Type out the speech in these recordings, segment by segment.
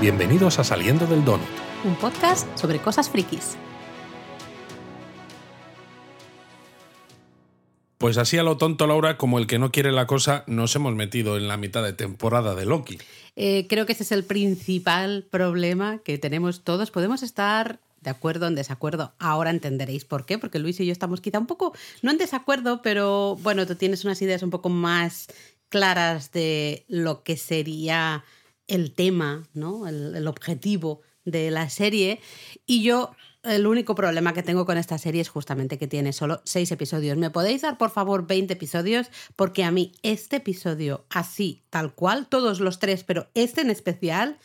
Bienvenidos a Saliendo del Donut. Un podcast sobre cosas frikis. Pues así a lo tonto, Laura, como el que no quiere la cosa, nos hemos metido en la mitad de temporada de Loki. Eh, creo que ese es el principal problema que tenemos todos. Podemos estar de acuerdo, en desacuerdo. Ahora entenderéis por qué, porque Luis y yo estamos quizá un poco, no en desacuerdo, pero bueno, tú tienes unas ideas un poco más claras de lo que sería el tema, ¿no? el, objetivo de la serie. Y yo el único problema que tengo con esta serie es justamente que tiene solo seis episodios. ¿Me podéis dar, por favor, 20 episodios? Porque a mí este episodio, así, tal cual, todos los tres, pero este en especial,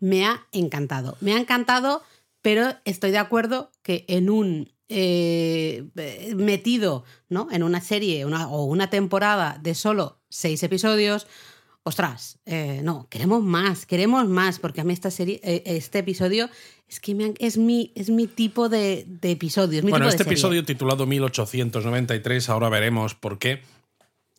me ha encantado. Me ha encantado, pero estoy de acuerdo que en un eh, metido ¿no? en una serie una, o una temporada de solo seis episodios, ostras, eh, no, queremos más, queremos más, porque a mí esta serie, eh, este episodio es que me, es, mi, es mi tipo de, de episodio. Es mi bueno, tipo este de episodio titulado 1893, ahora veremos por qué.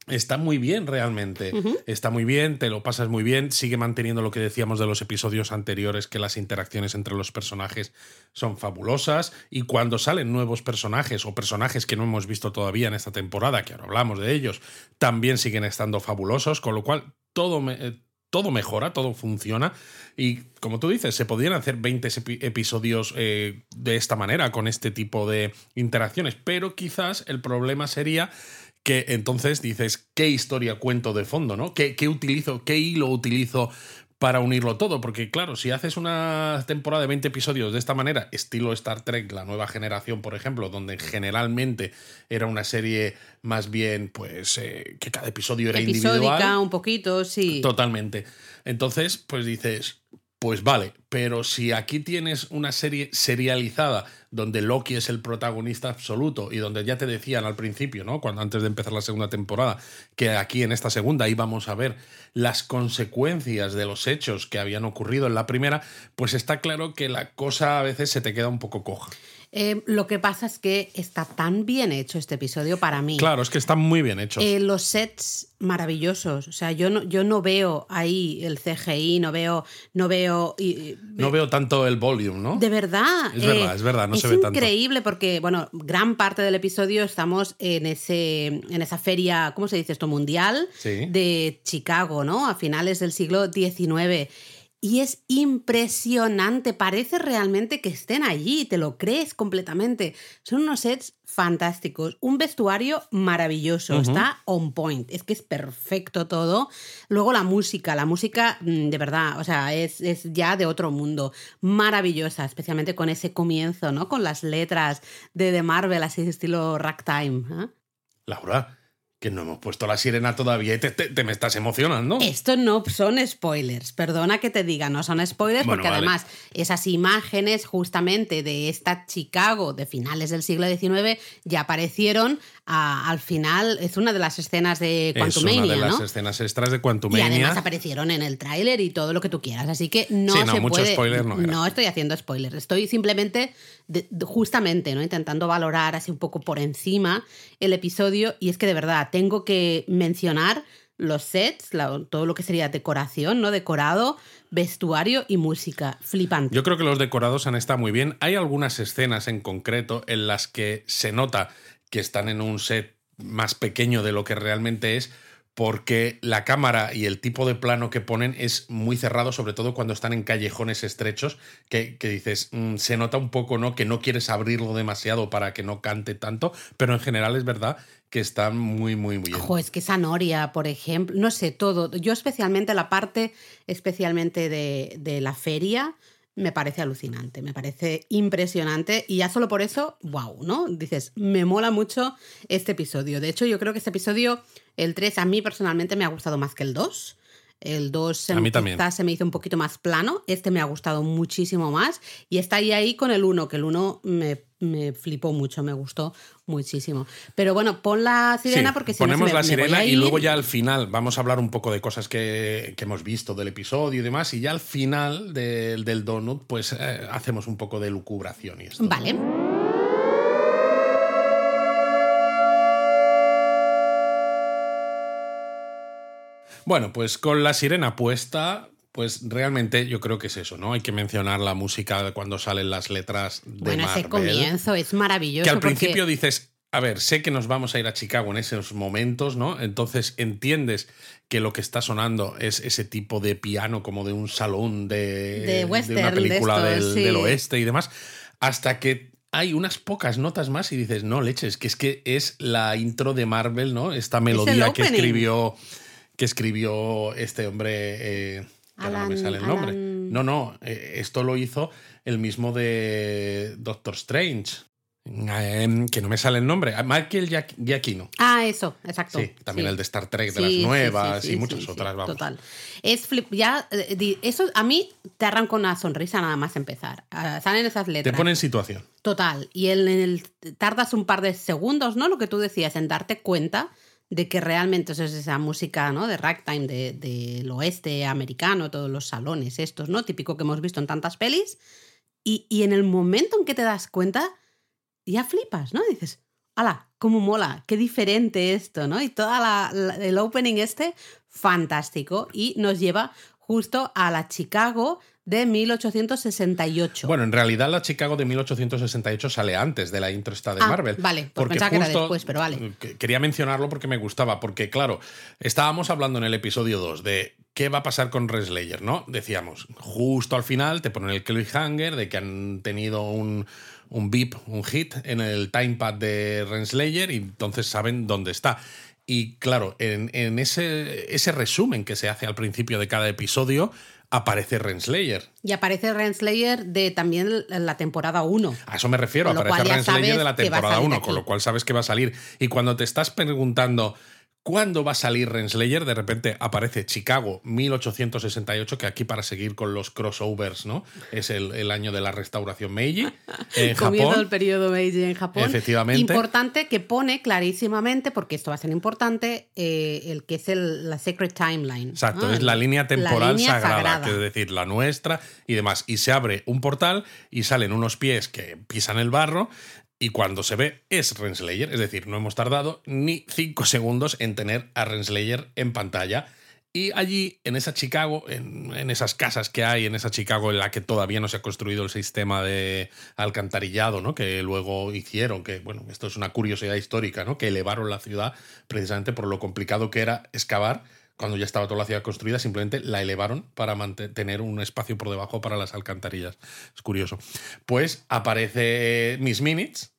Está muy bien realmente. Está muy bien, te lo pasas muy bien. Sigue manteniendo lo que decíamos de los episodios anteriores, que las interacciones entre los personajes son fabulosas. Y cuando salen nuevos personajes o personajes que no hemos visto todavía en esta temporada, que ahora hablamos de ellos, también siguen estando fabulosos. Con lo cual, todo, eh, todo mejora, todo funciona. Y como tú dices, se podrían hacer 20 epi episodios eh, de esta manera, con este tipo de interacciones. Pero quizás el problema sería que entonces dices, ¿qué historia cuento de fondo? ¿no? ¿Qué, ¿Qué, utilizo, qué hilo utilizo para unirlo todo? Porque claro, si haces una temporada de 20 episodios de esta manera, estilo Star Trek, la nueva generación, por ejemplo, donde generalmente era una serie más bien, pues, eh, que cada episodio era Episódica, individual. un poquito, sí. Totalmente. Entonces, pues dices, pues vale, pero si aquí tienes una serie serializada donde Loki es el protagonista absoluto y donde ya te decían al principio, ¿no? Cuando antes de empezar la segunda temporada, que aquí en esta segunda íbamos a ver las consecuencias de los hechos que habían ocurrido en la primera, pues está claro que la cosa a veces se te queda un poco coja. Eh, lo que pasa es que está tan bien hecho este episodio para mí. Claro, es que están muy bien hechos. Eh, los sets maravillosos. O sea, yo no, yo no veo ahí el CGI, no veo. No veo, y, no veo tanto el volume, ¿no? De verdad. Es verdad, es verdad, no es se ve tanto. increíble porque, bueno, gran parte del episodio estamos en, ese, en esa feria, ¿cómo se dice esto? Mundial Sí. de Chicago, ¿no? A finales del siglo XIX. Y es impresionante, parece realmente que estén allí, te lo crees completamente. Son unos sets fantásticos, un vestuario maravilloso, está on point, es que es perfecto todo. Luego la música, la música mm, de verdad, o sea, es, es ya de otro mundo, maravillosa, especialmente con ese comienzo, ¿no? Con las letras de The Marvel, así de estilo ragtime. ¿eh? Laura, que no hemos puesto la sirena todavía y te, te- te me estás emocionando. Esto no son spoilers, perdona que te diga, no son spoilers Bueno, porque vale. además esas imágenes justamente de esta Chicago de finales del siglo XIX ya aparecieron a- al final, es una de las escenas de es Quantumania, una de las ¿no? escenas extras de Y Quantumania. además aparecieron en el tráiler y todo lo que tú quieras, así que no Sí, no, se mucho puede. spoiler no era. estoy haciendo spoilers, estoy simplemente, de- justamente, ¿no? Intentando valorar así un poco por encima el episodio y es que de verdad tengo que mencionar los sets, la- todo lo que sería decoración, ¿no? Decorado, vestuario y música, flipante. Yo creo que los decorados han estado muy bien. Hay algunas escenas en concreto en las que se nota que están en un set más pequeño de lo que realmente es, porque la cámara y el tipo de plano que ponen es muy cerrado, sobre todo cuando están en callejones estrechos, que, que dices, mm, se nota un poco, ¿no? Que no quieres abrirlo demasiado para que no cante tanto, pero en general es verdad que están muy, muy, muy. Ojo, es que esa Noria, por ejemplo, no sé, todo. Yo especialmente la parte, especialmente de, de la feria, me parece alucinante, me parece impresionante y ya solo por eso, wow, ¿no? Dices, me mola mucho este episodio. De hecho, yo creo que este episodio, el 3, a mí personalmente me ha gustado más que el 2. El 2 se, A me- mí también. quizás se me hizo un poquito más plano. Este me ha gustado muchísimo más. Y está ahí, ahí con el 1, que el 1 me, me flipó mucho, me gustó muchísimo. Pero bueno, pon la sirena Sí, porque si no ponemos se me- la sirena y luego ya al final vamos a hablar un poco de cosas que, que hemos visto del episodio y demás. Y ya al final del, del donut, pues eh, hacemos un poco de lucubración y esto. Vale. Bueno, pues con la sirena puesta, Pues realmente yo creo que es eso, ¿no? Hay que mencionar la música cuando salen las letras de bueno, Marvel. ese comienzo es maravilloso. Que al porque- principio dices, a ver, sé que nos vamos a ir a Chicago en esos momentos, ¿no? Entonces entiendes que lo que está sonando es ese tipo de piano como de un salón de, De western, una de película del, sí. del oeste y demás, hasta que hay unas pocas notas más y dices, no, leches, que es que es la intro de Marvel, ¿no? Esta melodía que escribió que escribió este hombre, eh, ahora no me Alan- sale el nombre. Alan- No, no, eh, esto lo hizo el mismo de Doctor Strange. Eh, que no me sale el nombre. Ah, Michael Giac- Giacchino. Ah, eso, exacto. Sí, también sí. el de Star Trek, de Sí, las nuevas sí, y muchas otras, vamos. Total. Es flip, ya, eh, eso a mí te arranca una sonrisa nada más empezar. Ah, salen esas Te letras. pone en situación. Total. Y el, en el- tardas un par de segundos, ¿no? Lo que tú decías, en darte cuenta de que realmente eso es esa música, ¿no? De ragtime de- del oeste americano, todos los salones estos, ¿no? Típico que hemos visto en tantas pelis. Y, y en el momento en que te das cuenta, ya flipas, ¿no? Dices, ¡hala! ¡Cómo mola! ¡Qué diferente esto, ¿no? Y la- el opening este, fantástico. Y nos lleva justo a la Chicago de 1868. Bueno, en realidad la Chicago de 1868 sale antes de la intro esta de Ah, Marvel. vale, pues pensaba que era después, pero vale. que- Quería mencionarlo porque me gustaba, porque claro, estábamos hablando en el episodio 2 de qué va a pasar con Renslayer, ¿no? Decíamos, justo al final te ponen el cliffhanger de que han tenido un, un beep, un hit en el timepad de Renslayer y entonces saben dónde está. Y claro, en, en ese, ese resumen que se hace al principio de cada episodio aparece Renslayer. Y aparece Renslayer de también la temporada 1. A eso me refiero, aparece Renslayer de la temporada salir 1, aquí. con lo cual sabes que va a salir. Y cuando te estás preguntando cuándo va a salir Renslayer, de repente aparece Chicago 1868, que aquí para seguir con los crossovers, ¿no? Es el, el año de la restauración Meiji en Comienzo el periodo Meiji en Japón. Efectivamente. Importante que pone clarísimamente, porque esto va a ser importante, eh, el que es el, la Secret Timeline. Exacto, es la línea temporal línea sagrada, sagrada. es decir, la nuestra y demás. Y se abre un portal y salen unos pies que pisan el barro. Y cuando se ve es Renslayer, es decir, no hemos tardado ni cinco segundos en tener a Renslayer en pantalla. Y allí, en esa Chicago, en, esas casas que hay, en esa Chicago en la que todavía no se ha construido el sistema de alcantarillado, ¿no? Que luego hicieron, que bueno, esto es una curiosidad histórica, ¿no? Que elevaron la ciudad precisamente por lo complicado que era excavar cuando ya estaba toda la ciudad construida, simplemente la elevaron para mantener un espacio por debajo para las alcantarillas. Es curioso. Pues aparece Miss Minutes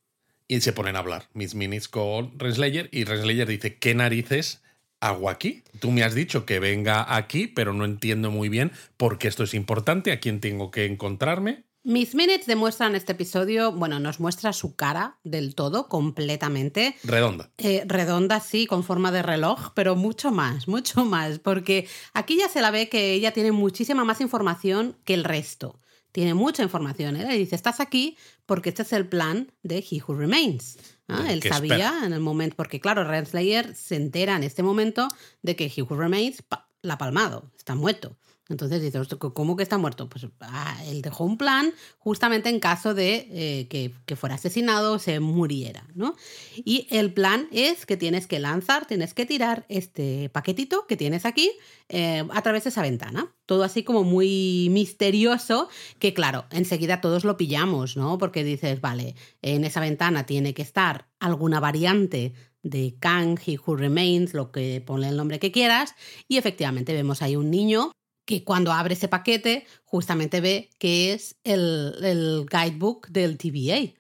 y se ponen a hablar. Miss Minutes con Renslayer y Renslayer dice, ¿qué narices hago aquí? Tú me has dicho que venga aquí, pero no entiendo muy bien por qué esto es importante, a quién tengo que encontrarme. Miss Minutes demuestra en este episodio, bueno, nos muestra su cara del todo, completamente. Redonda. Eh, redonda, sí, con forma de reloj, pero mucho más, mucho más, porque aquí ya se la ve que ella tiene muchísima más información que el resto. Tiene mucha información. ¿eh? Y dice, estás aquí porque este es el plan de He Who Remains. Ah, Él sabía espera. en el momento, porque claro, Renslayer se entera en este momento de que He Who Remains la ha palmado, está muerto. Entonces dice, "Hostia, ¿cómo que está muerto? Pues ah, él dejó un plan justamente en caso de eh, que, que fuera asesinado o se muriera, ¿no? Y el plan es que tienes que lanzar, tienes que tirar este paquetito que tienes aquí eh, a través de esa ventana. Todo así como muy misterioso, que claro, enseguida todos lo pillamos, ¿no? Porque dices, vale, en esa ventana tiene que estar alguna variante de Kang, He Who Remains, lo que ponle el nombre que quieras, y efectivamente vemos ahí un niño que cuando abre ese paquete justamente ve que es el, guidebook del TVA,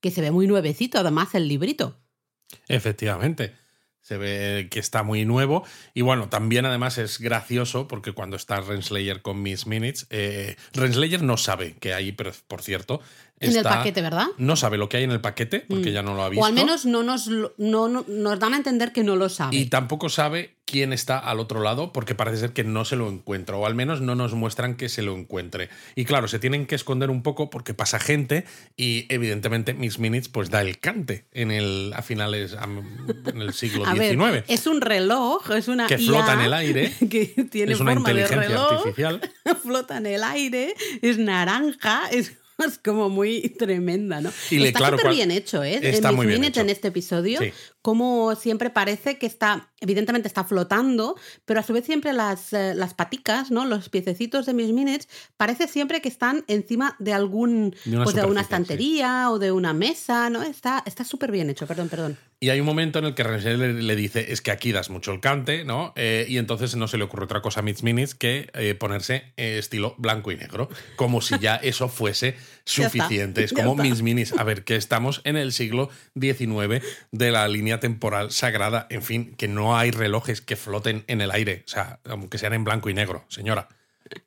que se ve muy nuevecito, además el librito. Efectivamente. Se ve que está muy nuevo. Y bueno, también además es gracioso porque cuando está Renslayer con Miss Minutes, eh, Renslayer no sabe que hay, por cierto, En el paquete, ¿verdad? No sabe lo que hay en el paquete porque Mm. ya no lo ha visto. O al menos no nos, no, no- nos dan a entender que no lo sabe. Y tampoco sabe quién está al otro lado porque parece ser que no se lo encuentra o al menos no nos muestran que se lo encuentre. Y claro, se tienen que esconder un poco porque pasa gente y evidentemente Miss Minutes pues da el cante en el a finales en el siglo a XIX. ver, es un reloj, es una Que flota en el aire. que tiene es una forma de inteligencia reloj, artificial. flota en el aire, es naranja, es, es como muy tremenda, ¿no? Y le- está claro, súper bien hecho, ¿eh? está muy bien hecho. en este episodio, Sí. Como siempre parece que está, evidentemente está flotando, pero a su vez siempre las, eh, las paticas, ¿no? Los piececitos de Miss Minutes, parece siempre que están encima de algún, De una pues de una estantería o de una mesa, ¿no? Está está súper bien hecho, perdón, perdón. Y hay un momento en el que Renslayer le, le dice, es que aquí das mucho el cante, ¿no? Eh, y entonces no se le ocurre otra cosa a Mitch Minis que eh, ponerse eh, estilo blanco y negro, como si ya eso fuese está, suficiente. Es como está. Mitch Minis, a ver, que estamos en el siglo XIX de la línea temporal sagrada, en fin, que no hay relojes que floten en el aire, o sea, aunque sean en blanco y negro. Señora,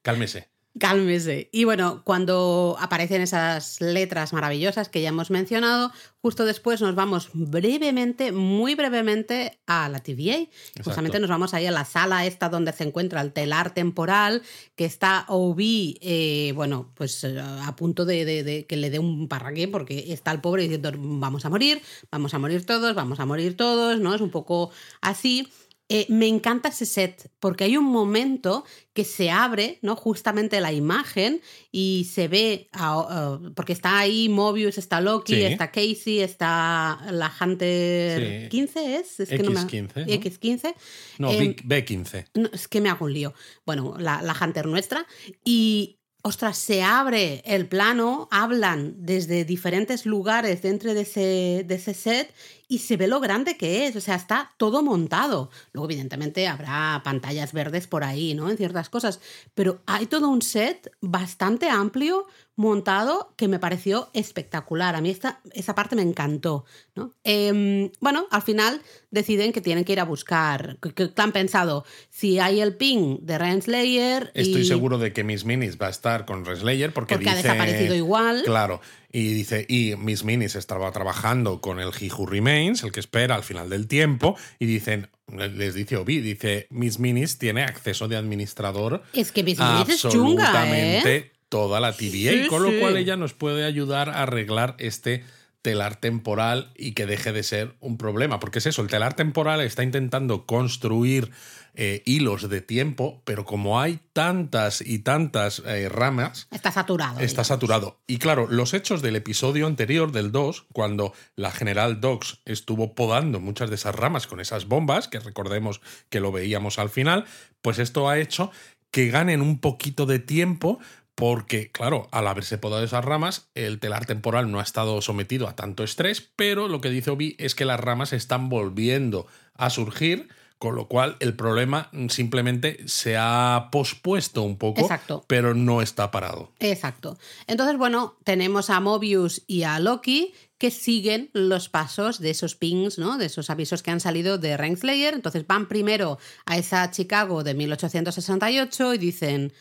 cálmese. Cálmese. Y bueno, cuando aparecen esas letras maravillosas que ya hemos mencionado, justo después nos vamos brevemente, muy brevemente, a la TVA. Justamente nos vamos ahí a la sala esta donde se encuentra el telar temporal, que está OB, eh, bueno, pues eh, a punto de, de- de que le dé un parraqué, porque está el pobre diciendo, vamos a morir, vamos a morir todos, vamos a morir todos, ¿no? Es un poco así. Eh, me encanta ese set porque hay un momento que se abre, ¿no? Justamente la imagen y se ve, a- porque está ahí Mobius, está Loki, Sí. está Casey, está la Hunter Sí. 15, ¿es? es que no me- X15, ¿no? X15. No, Em, B- B15. no, es que me hago un lío. Bueno, la, la Hunter nuestra. Y, ostras, se abre el plano, hablan desde diferentes lugares dentro de ese, de ese set y se ve lo grande que es. O sea, está todo montado. Luego, evidentemente, habrá pantallas verdes por ahí, ¿no? En ciertas cosas. Pero hay todo un set bastante amplio montado que me pareció espectacular. A mí esta, esa parte me encantó. ¿no? Em, bueno, al final deciden que tienen que ir a buscar, que, que han pensado, si hay el ping de Renslayer... Estoy y- seguro de que Miss Minis va a estar con Renslayer porque, Porque ha dice, desaparecido igual. Claro. Y dice, y Miss Minis estaba trabajando con el He Who Remains, el que espera al final del tiempo, y dicen, les dice Obi, dice, Miss Minis tiene acceso de administrador Es que Miss es chunga, ¿eh? toda la TVA, Sí, con lo cual ella nos puede ayudar a arreglar este telar temporal y que deje de ser un problema. Porque es eso, el telar temporal está intentando construir eh, hilos de tiempo, pero como hay tantas y tantas eh, ramas, Está saturado. Está digamos. saturado. Y claro, los hechos del episodio anterior, del 2, cuando la general Dox estuvo podando muchas de esas ramas con esas bombas, que recordemos que lo veíamos al final, pues esto ha hecho que ganen un poquito de tiempo porque, claro, al haberse podado esas ramas, el telar temporal no ha estado sometido a tanto estrés, pero lo que dice Obi es que las ramas están volviendo a surgir, con lo cual el problema simplemente se ha pospuesto un poco, Exacto. pero no está parado. Exacto. Entonces, bueno, tenemos a Mobius y a Loki que siguen los pasos de esos pings, ¿no? De esos avisos que han salido de Renslayer. Entonces van primero a esa Chicago de 1868 y dicen.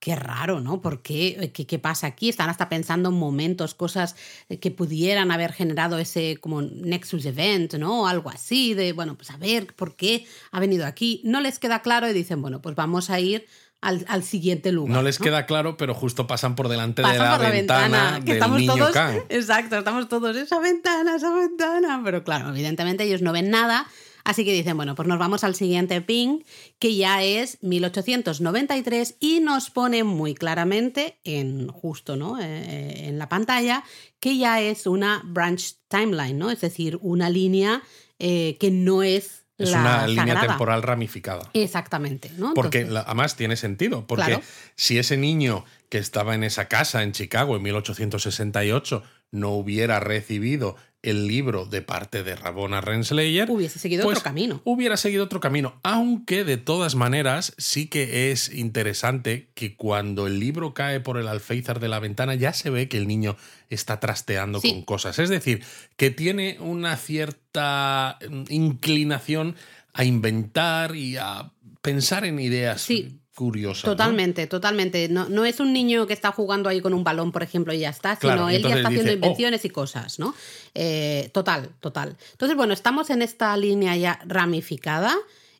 Qué raro, ¿no? ¿Por qué? ¿Qué, qué pasa aquí? Están hasta pensando en momentos, cosas que pudieran haber generado ese como Nexus Event, ¿no? O algo así, de, bueno, pues a ver, ¿por qué ha venido aquí? No les queda claro y dicen, bueno, pues vamos a ir al, al siguiente lugar. No les queda claro, pero justo pasan por delante de la, por la ventana, que del estamos niño todos. Exacto, estamos todos, esa ventana, esa ventana. Pero claro, evidentemente ellos no ven nada. Así que dicen, bueno, pues nos vamos al siguiente ping, que ya es 1893, y nos pone muy claramente, en justo ¿no? Eh, en la pantalla, que ya es una branch timeline, ¿no? Es decir, una línea eh, que no es. Es la una línea temporal ramificada. Exactamente, ¿no? Porque Entonces- además tiene sentido, porque Claro. si ese niño que estaba en esa casa en Chicago en 1868 no hubiera recibido el libro de parte de Rabona Renslayer, Hubiese seguido pues otro camino. Hubiera seguido otro camino, aunque de todas maneras sí que es interesante que cuando el libro cae por el alféizar de la ventana ya se ve que el niño está trasteando Sí. con cosas. Es decir, que tiene una cierta mm, inclinación a inventar y a pensar en ideas Sí. Curiosas. ¿no? Totalmente, totalmente. No, no es un niño que está jugando ahí con un balón, por ejemplo, y ya está, sino él ya está haciendo "Oh". invenciones y cosas, ¿no? Eh, total, total. Entonces, bueno, estamos en esta línea ya ramificada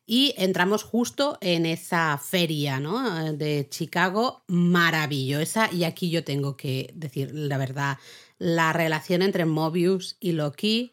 y entramos justo en esa feria, ¿no? De Chicago, maravillosa. Y aquí yo tengo que decir la verdad, la relación entre Mobius y Loki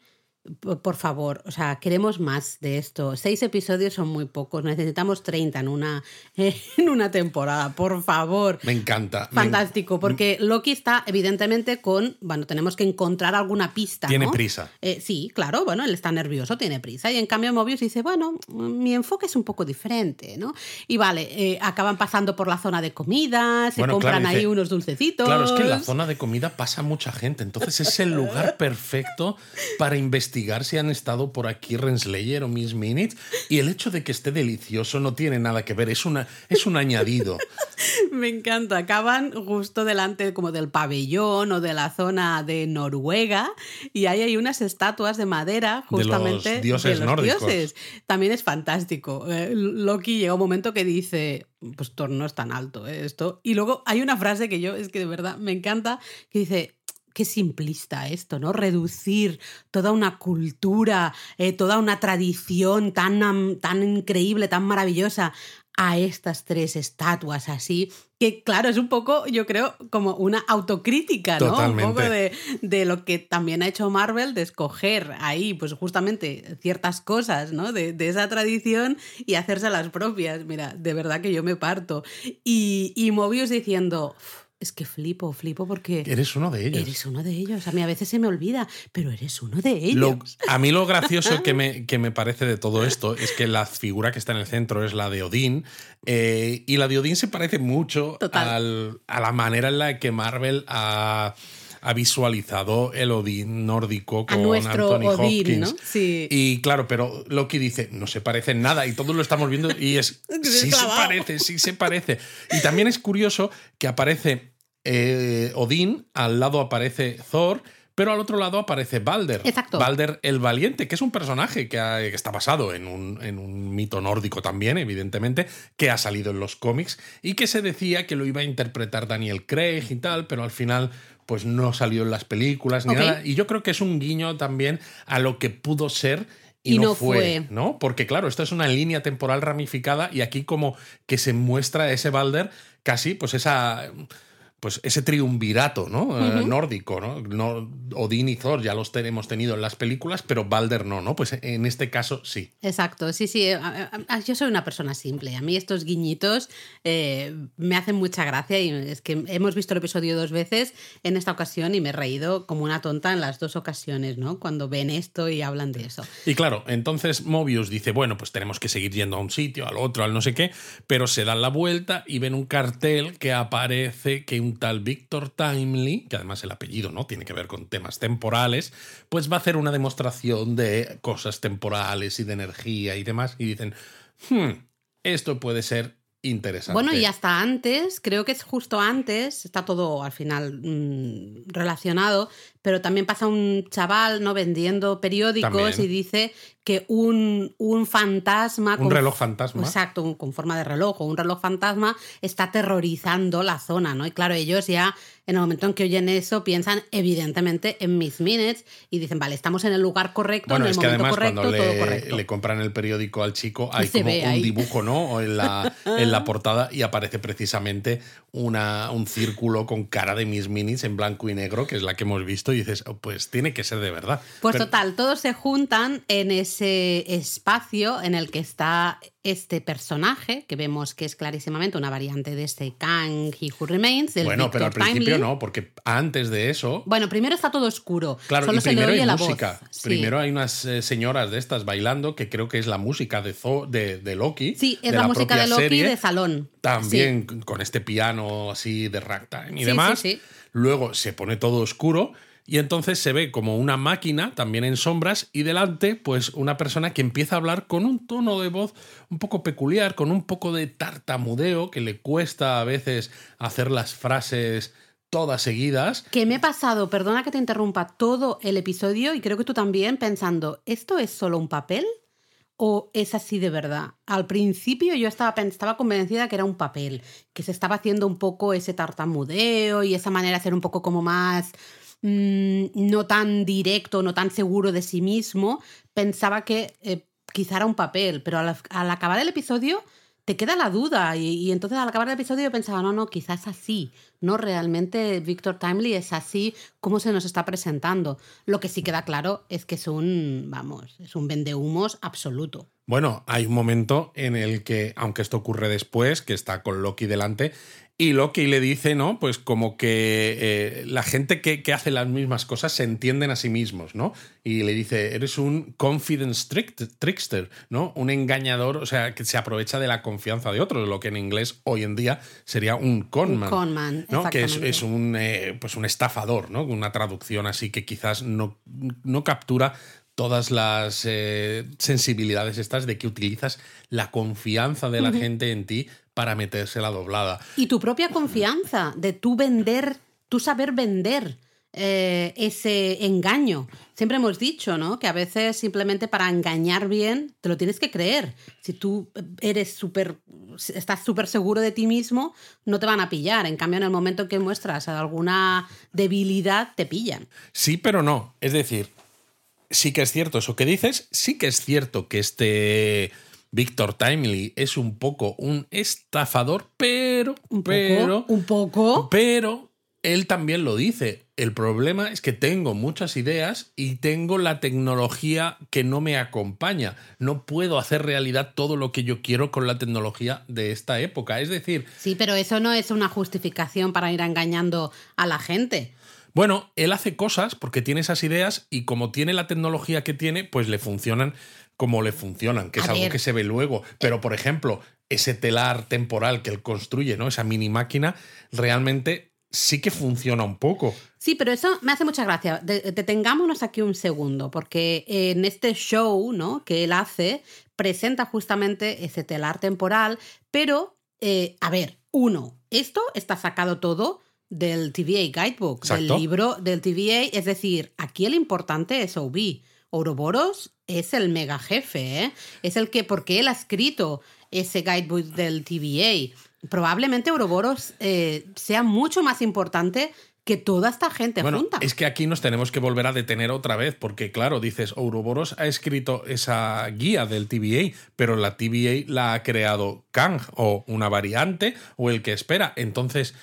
por favor, o sea, queremos más de esto. Seis episodios son muy pocos, necesitamos 30 en una, en una temporada, por favor. Me encanta. Fantástico, porque Loki está evidentemente con, bueno, tenemos que encontrar alguna pista. Tiene prisa. Eh, sí, claro, bueno, él está nervioso, tiene prisa. Y en cambio Mobius dice, bueno, mi enfoque es un poco diferente, ¿no? Y vale, eh, acaban pasando por la zona de comida, se compran ahí unos dulcecitos. Claro, es que en la zona de comida pasa mucha gente, entonces es el lugar perfecto para investigar si han estado por aquí Renslayer o Miss Minutes. Y el hecho de que esté delicioso no tiene nada que ver, es, una, es un añadido. Me encanta, acaban justo delante como del pabellón o de la zona de Noruega y ahí hay unas estatuas de madera justamente de los dioses nórdicos. También es fantástico. Eh, Loki llega un momento que dice, pues Thor no es tan alto eh, esto. Y luego hay una frase que yo es que de verdad me encanta que dice, qué simplista esto, ¿no? Reducir toda una cultura, eh, toda una tradición tan, tan increíble, tan maravillosa a estas tres estatuas así, que claro, es un poco, yo creo, como una autocrítica, ¿no? Un poco de, de, lo que también ha hecho Marvel, de escoger ahí, pues justamente ciertas cosas, ¿no? De, de esa tradición y hacerse las propias. Mira, de verdad que yo me parto. Y, y Mobius diciendo es que flipo, flipo porque... Eres uno de ellos. Eres uno de ellos. A mí a veces se me olvida, pero eres uno de ellos. a mí lo gracioso que me, que me parece de todo esto es que la figura que está en el centro es la de Odín. Eh, y la de Odín se parece mucho al, a la manera en la que Marvel ha ha visualizado el Odín nórdico con Anthony Odín, Hopkins. Sí. Y claro, pero Loki dice, no se parece en nada y todos lo estamos viendo y es, sí se parece, sí se parece. Y también es curioso que aparece eh, Odín, al lado aparece Thor. Pero al otro lado aparece Balder. Exacto. Balder el Valiente, que es un personaje que, está basado en un, en un, mito nórdico también, evidentemente, que ha salido en los cómics y que se decía que lo iba a interpretar Daniel Craig y tal, pero al final pues no salió en las películas ni nada. Y yo creo que es un guiño también a lo que pudo ser y, no, fue, ¿no? Porque claro, esto es una línea temporal ramificada y aquí como que se muestra ese Balder casi pues esa pues ese triunvirato ¿no? Eh, nórdico, ¿no? ¿no? Odín y Thor ya los tenemos tenido en las películas, pero Balder no, ¿no? Pues en este caso sí. Exacto, sí, sí. Yo soy una persona simple. A mí estos guiñitos eh, me hacen mucha gracia y es que hemos visto el episodio dos veces en esta ocasión y me he reído como una tonta en las dos ocasiones, ¿no? Cuando ven esto y hablan de eso. Y claro, entonces Mobius dice, bueno, pues tenemos que seguir yendo a un sitio, al otro, al no sé qué, pero se dan la vuelta y ven un cartel que aparece que un tal Victor Timely, que además el apellido no tiene que ver con temas temporales, pues va a hacer una demostración de cosas temporales y de energía y demás. Y dicen, hmm, esto puede ser interesante. Bueno, y hasta antes, creo que es justo antes, está todo al final mm, relacionado, pero también pasa un chaval no vendiendo periódicos y dice que un, un fantasma... Un reloj fantasma. Exacto, con forma de reloj o un reloj fantasma está aterrorizando la zona, ¿no? Y claro, ellos ya en el momento en que oyen eso piensan evidentemente en Miss Minutes y dicen, vale, estamos en el lugar correcto, en el momento correcto, cuando todo correcto. le compran el periódico al chico, hay como un dibujo, ¿no? En la, en la portada y aparece precisamente una, un círculo con cara de Miss Minutes en blanco y negro, que es la que hemos visto, y dices, oh, pues tiene que ser de verdad. Pues total, todos se juntan en ese espacio en el que está este personaje, que vemos que es clarísimamente una variante de este Kang He Who Remains. bueno, pero al principio no, porque antes de eso. Bueno, primero está todo oscuro. Claro, Solo y primero hay música. Primero hay unas eh, señoras de estas bailando, que creo que es la música de, de, Loki. Sí, es la, música de Loki de salón. También con este piano así de ragtime y demás. Luego se pone todo oscuro y entonces se ve como una máquina, también en sombras, y delante, pues una persona que empieza a hablar con un tono de voz un poco peculiar, con un poco de tartamudeo, que le cuesta a veces hacer las frases todas seguidas. Que me he pasado, perdona que te interrumpa, todo el episodio, y creo que tú también, pensando, ¿esto es solo un papel? ¿O es así de verdad? Al principio yo estaba, estaba convencida que era un papel, que se estaba haciendo un poco ese tartamudeo y esa manera de ser un poco como más Mm, no tan directo, no tan seguro de sí mismo, pensaba que eh, quizá era un papel, pero al, acabar el episodio te queda la duda. Y, y, entonces al acabar el episodio pensaba, no, no, quizás así. No, realmente Victor Timely es así como se nos está presentando. Lo que sí queda claro es que es un, vamos, es un vendehumos absoluto. Bueno, hay un momento en el que, aunque esto ocurre después, que está con Loki delante, y Loki le dice, ¿no? Pues como que eh, la gente que, que, hace las mismas cosas se entienden a sí mismos, ¿no? Y le dice, eres un confidence trickster, ¿no? Un engañador, o sea, que se aprovecha de la confianza de otros, lo que en inglés hoy en día sería un conman. Un conman, ¿no? Que es, es un, eh, pues un estafador, ¿no? Una traducción así que quizás no, no captura todas las eh, sensibilidades estas de que utilizas la confianza de la gente en ti para meterse la doblada. Y tu propia confianza de tú vender, tú saber vender. Eh, ese engaño. Siempre hemos dicho, ¿no? Que a veces simplemente para engañar bien te lo tienes que creer. Si tú eres súper, estás súper seguro de ti mismo, no te van a pillar. En cambio, en el momento que muestras alguna debilidad, te pillan. Sí, pero no. Es decir, sí que es cierto eso que dices, sí que es cierto que este Victor Timely es un poco un estafador, pero. ¿Un pero, poco? ¿Un poco? Pero él también lo dice. El problema es que tengo muchas ideas y tengo la tecnología que no me acompaña. No puedo hacer realidad todo lo que yo quiero con la tecnología de esta época. Es decir. Sí, pero eso no es una justificación para ir engañando a la gente. Bueno, él hace cosas porque tiene esas ideas y como tiene la tecnología que tiene, pues le funcionan como le funcionan, que es algo que se ve luego. Pero, por ejemplo, ese telar temporal que él construye, ¿no? Esa mini máquina, realmente sí que funciona un poco. Sí, pero eso me hace mucha gracia. Detengámonos aquí un segundo, porque en este show, ¿no? Que él hace, presenta justamente ese telar temporal, pero, eh, a ver, uno, esto está sacado todo del TVA Guidebook, del libro del TVA, es decir, aquí el importante es OB. Ouroboros es el mega jefe, ¿eh? es el que, porque él ha escrito ese guidebook del TVA. Probablemente Ouroboros eh, sea mucho más importante que toda esta gente bueno, junta. Es que aquí nos tenemos que volver a detener otra vez, porque claro, dices, Ouroboros ha escrito esa guía del TVA, pero la TVA la ha creado Kang, o una variante, o el que espera. Entonces,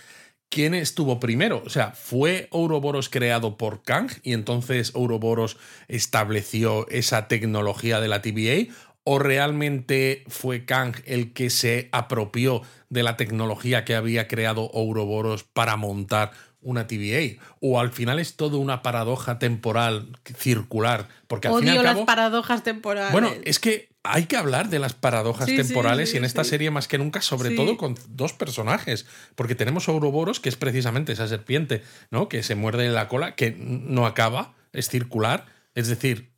¿quién estuvo primero? O sea, ¿fue Ouroboros creado por Kang y entonces Ouroboros estableció esa tecnología de la TVA? ¿O realmente fue Kang el que se apropió de la tecnología que había creado Ouroboros para montar una TVA? ¿O al final es todo una paradoja temporal circular? Porque al Odio fin y al cabo, las paradojas temporales. Bueno, es que hay que hablar de las paradojas Sí, temporales sí, y en esta serie más que nunca, sobre todo con dos personajes, porque tenemos a Ouroboros, que es precisamente esa serpiente, ¿no? Que se muerde la cola, que no acaba, es circular, es decir,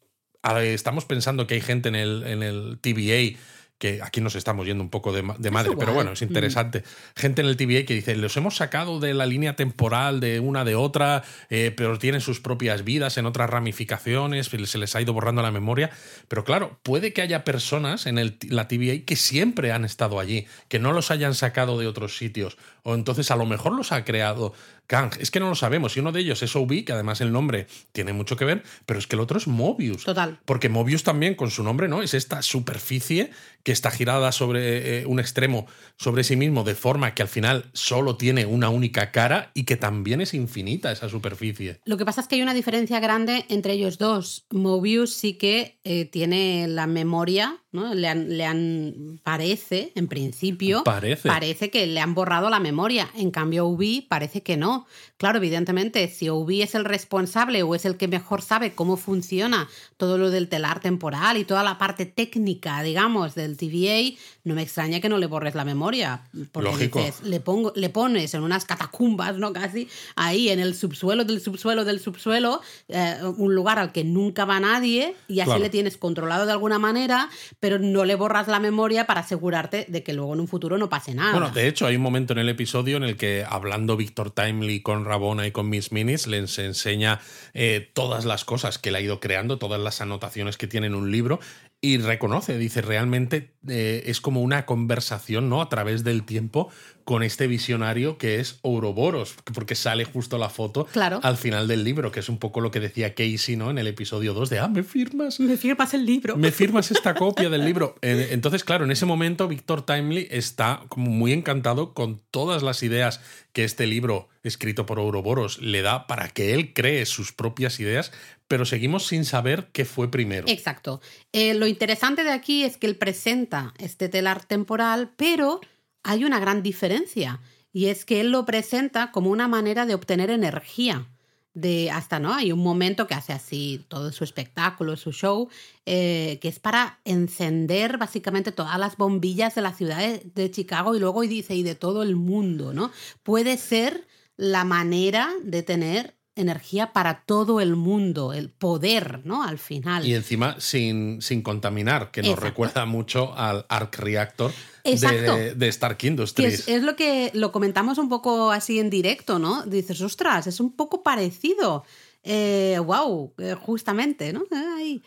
estamos pensando que hay gente en el, en el TVA que aquí nos estamos yendo un poco de, ma- de madre, pero bueno, es interesante. Gente en el TVA que dice, los hemos sacado de la línea temporal de una de otra, eh, pero tienen sus propias vidas en otras ramificaciones, se les ha ido borrando la memoria. Pero claro, puede que haya personas en el, la TVA que siempre han estado allí, que no los hayan sacado de otros sitios, o entonces a lo mejor los ha creado Kang. Es que no lo sabemos, y uno de ellos es OB, que además el nombre tiene mucho que ver, pero es que el otro es Mobius. Total. Porque Mobius también, con su nombre, ¿no? Es esta superficie que está girada sobre eh, un extremo sobre sí mismo, de forma que al final solo tiene una única cara y que también es infinita esa superficie. Lo que pasa es que hay una diferencia grande entre ellos dos. Mobius sí que eh, tiene la memoria, ¿no? Le han, le han- parece, en principio, Parece. parece que le han borrado la memoria. En cambio, Ubi parece que no. Claro, evidentemente, si Ubi es el responsable o es el que mejor sabe cómo funciona todo lo del telar temporal y toda la parte técnica, digamos, del TVA, no me extraña que no le borres la memoria. Porque Lógico. dices, le, pongo, le pones en unas catacumbas, ¿no? Casi ahí en el subsuelo del subsuelo del subsuelo, eh, un lugar al que nunca va nadie y así Claro. le tienes controlado de alguna manera, pero no le borras la memoria para asegurarte de que luego en un futuro no pase nada. Bueno, de hecho, hay un momento en el episodio en el que, hablando Víctor Timely con Rabona y con Miss Minis, les enseña eh, todas las cosas que él ha ido creando, todas las anotaciones que tiene en un libro, y reconoce, dice, realmente eh, es como una conversación, ¿no? A través del tiempo con este visionario que es Ouroboros, porque sale justo la foto Claro. al final del libro, que es un poco lo que decía Casey, ¿no? En el episodio 2 de, ah, me firmas. Me firmas el libro. Me firmas esta copia del libro. Entonces, claro, en ese momento Víctor Timely está como muy encantado con todas las ideas que este libro escrito por Ouroboros le da para que él cree sus propias ideas, pero seguimos sin saber qué fue primero. Exacto. Eh, lo interesante de aquí es que él presenta este telar temporal, pero hay una gran diferencia. Y es que él lo presenta como una manera de obtener energía. De hasta, ¿no? Hay un momento que hace así todo su espectáculo, su show, eh, que es para encender básicamente todas las bombillas de la ciudad de, Chicago y luego y dice, y de todo el mundo, ¿no? Puede ser la manera de tener energía para todo el mundo, el poder, ¿no? Al final. Y encima sin, sin contaminar, que nos Exacto. recuerda mucho al Arc Reactor Exacto. de, de Stark Industries. es, es lo que lo comentamos un poco así en directo, ¿no? Dices, ostras, es un poco parecido. Eh, wow, eh, justamente, ¿no? Ay.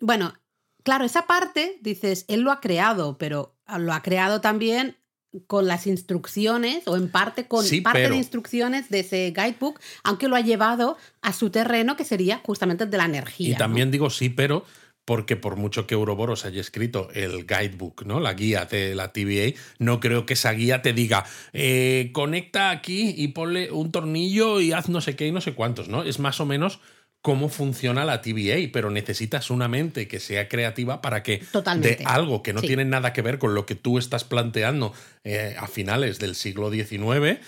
Bueno, claro, esa parte, dices, él lo ha creado, pero lo ha creado también con las instrucciones o en parte con Sí, parte pero- de instrucciones de ese guidebook, aunque lo ha llevado a su terreno que sería justamente el de la energía. Y ¿no? también digo sí, pero porque por mucho que Ouroboros haya escrito el guidebook, ¿no? La guía de la TVA, no creo que esa guía te diga eh, conecta aquí y ponle un tornillo y haz no sé qué y no sé cuántos, ¿no? Es más o menos cómo funciona la TVA, pero necesitas una mente que sea creativa para que Totalmente. de algo que no Sí. tiene nada que ver con lo que tú estás planteando eh, a finales del siglo XIX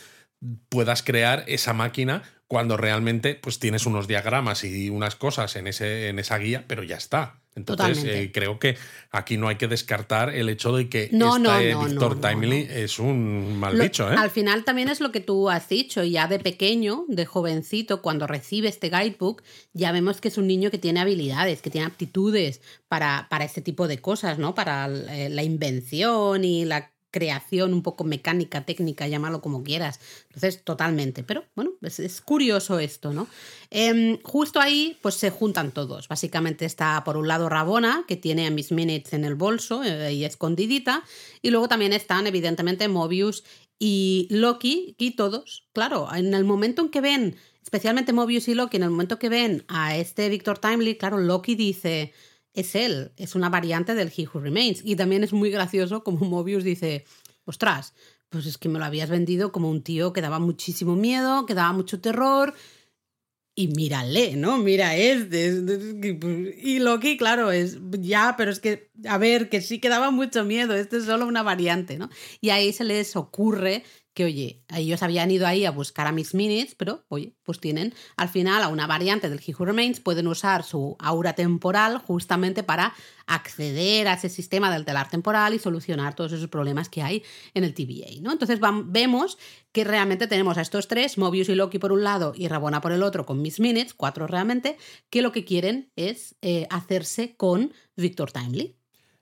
puedas crear esa máquina cuando realmente pues tienes unos diagramas y unas cosas en, ese, en esa guía, pero ya está. Entonces eh, creo que aquí no hay que descartar el hecho de que No, este no, no, Timely es un mal Lo- bicho, ¿eh? Al final también es lo que tú has dicho, ya de pequeño, de jovencito, cuando recibe este guidebook, ya vemos que es un niño que tiene habilidades, que tiene aptitudes para, para este tipo de cosas, ¿no? Para eh, la invención y la creación un poco mecánica, técnica, llámalo como quieras. Entonces, totalmente. Pero bueno, es, curioso esto, ¿no? Em, justo ahí, pues se juntan todos. Básicamente está por un lado Rabona, que tiene a Miss Minutes en el bolso eh, y escondidita, y luego también están, evidentemente, Mobius y Loki, y todos, claro, en el momento en que ven, especialmente Mobius y Loki, en el momento que ven a este Victor Timely, claro, Loki dice, es él, es una variante del He Who Remains. Y también es muy gracioso como Mobius dice, ostras, pues es que me lo habías vendido como un tío que daba muchísimo miedo, que daba mucho terror. Y mírale, ¿no? Mira este. es- es- Y Loki, claro, es ya, pero es que, a ver, que sí que daba mucho miedo, este es solo una variante, ¿no? Y ahí se les ocurre que, oye, ellos habían ido ahí a buscar a Miss Minutes, pero, oye, pues tienen al final a una variante del He Who Remains, pueden usar su aura temporal justamente para acceder a ese sistema del telar temporal y solucionar todos esos problemas que hay en el TVA, ¿no? Entonces vemos que realmente tenemos a estos tres, Mobius y Loki por un lado y Rabona por el otro, con Miss Minutes, cuatro realmente, que lo que quieren es eh, hacerse con Victor Timely.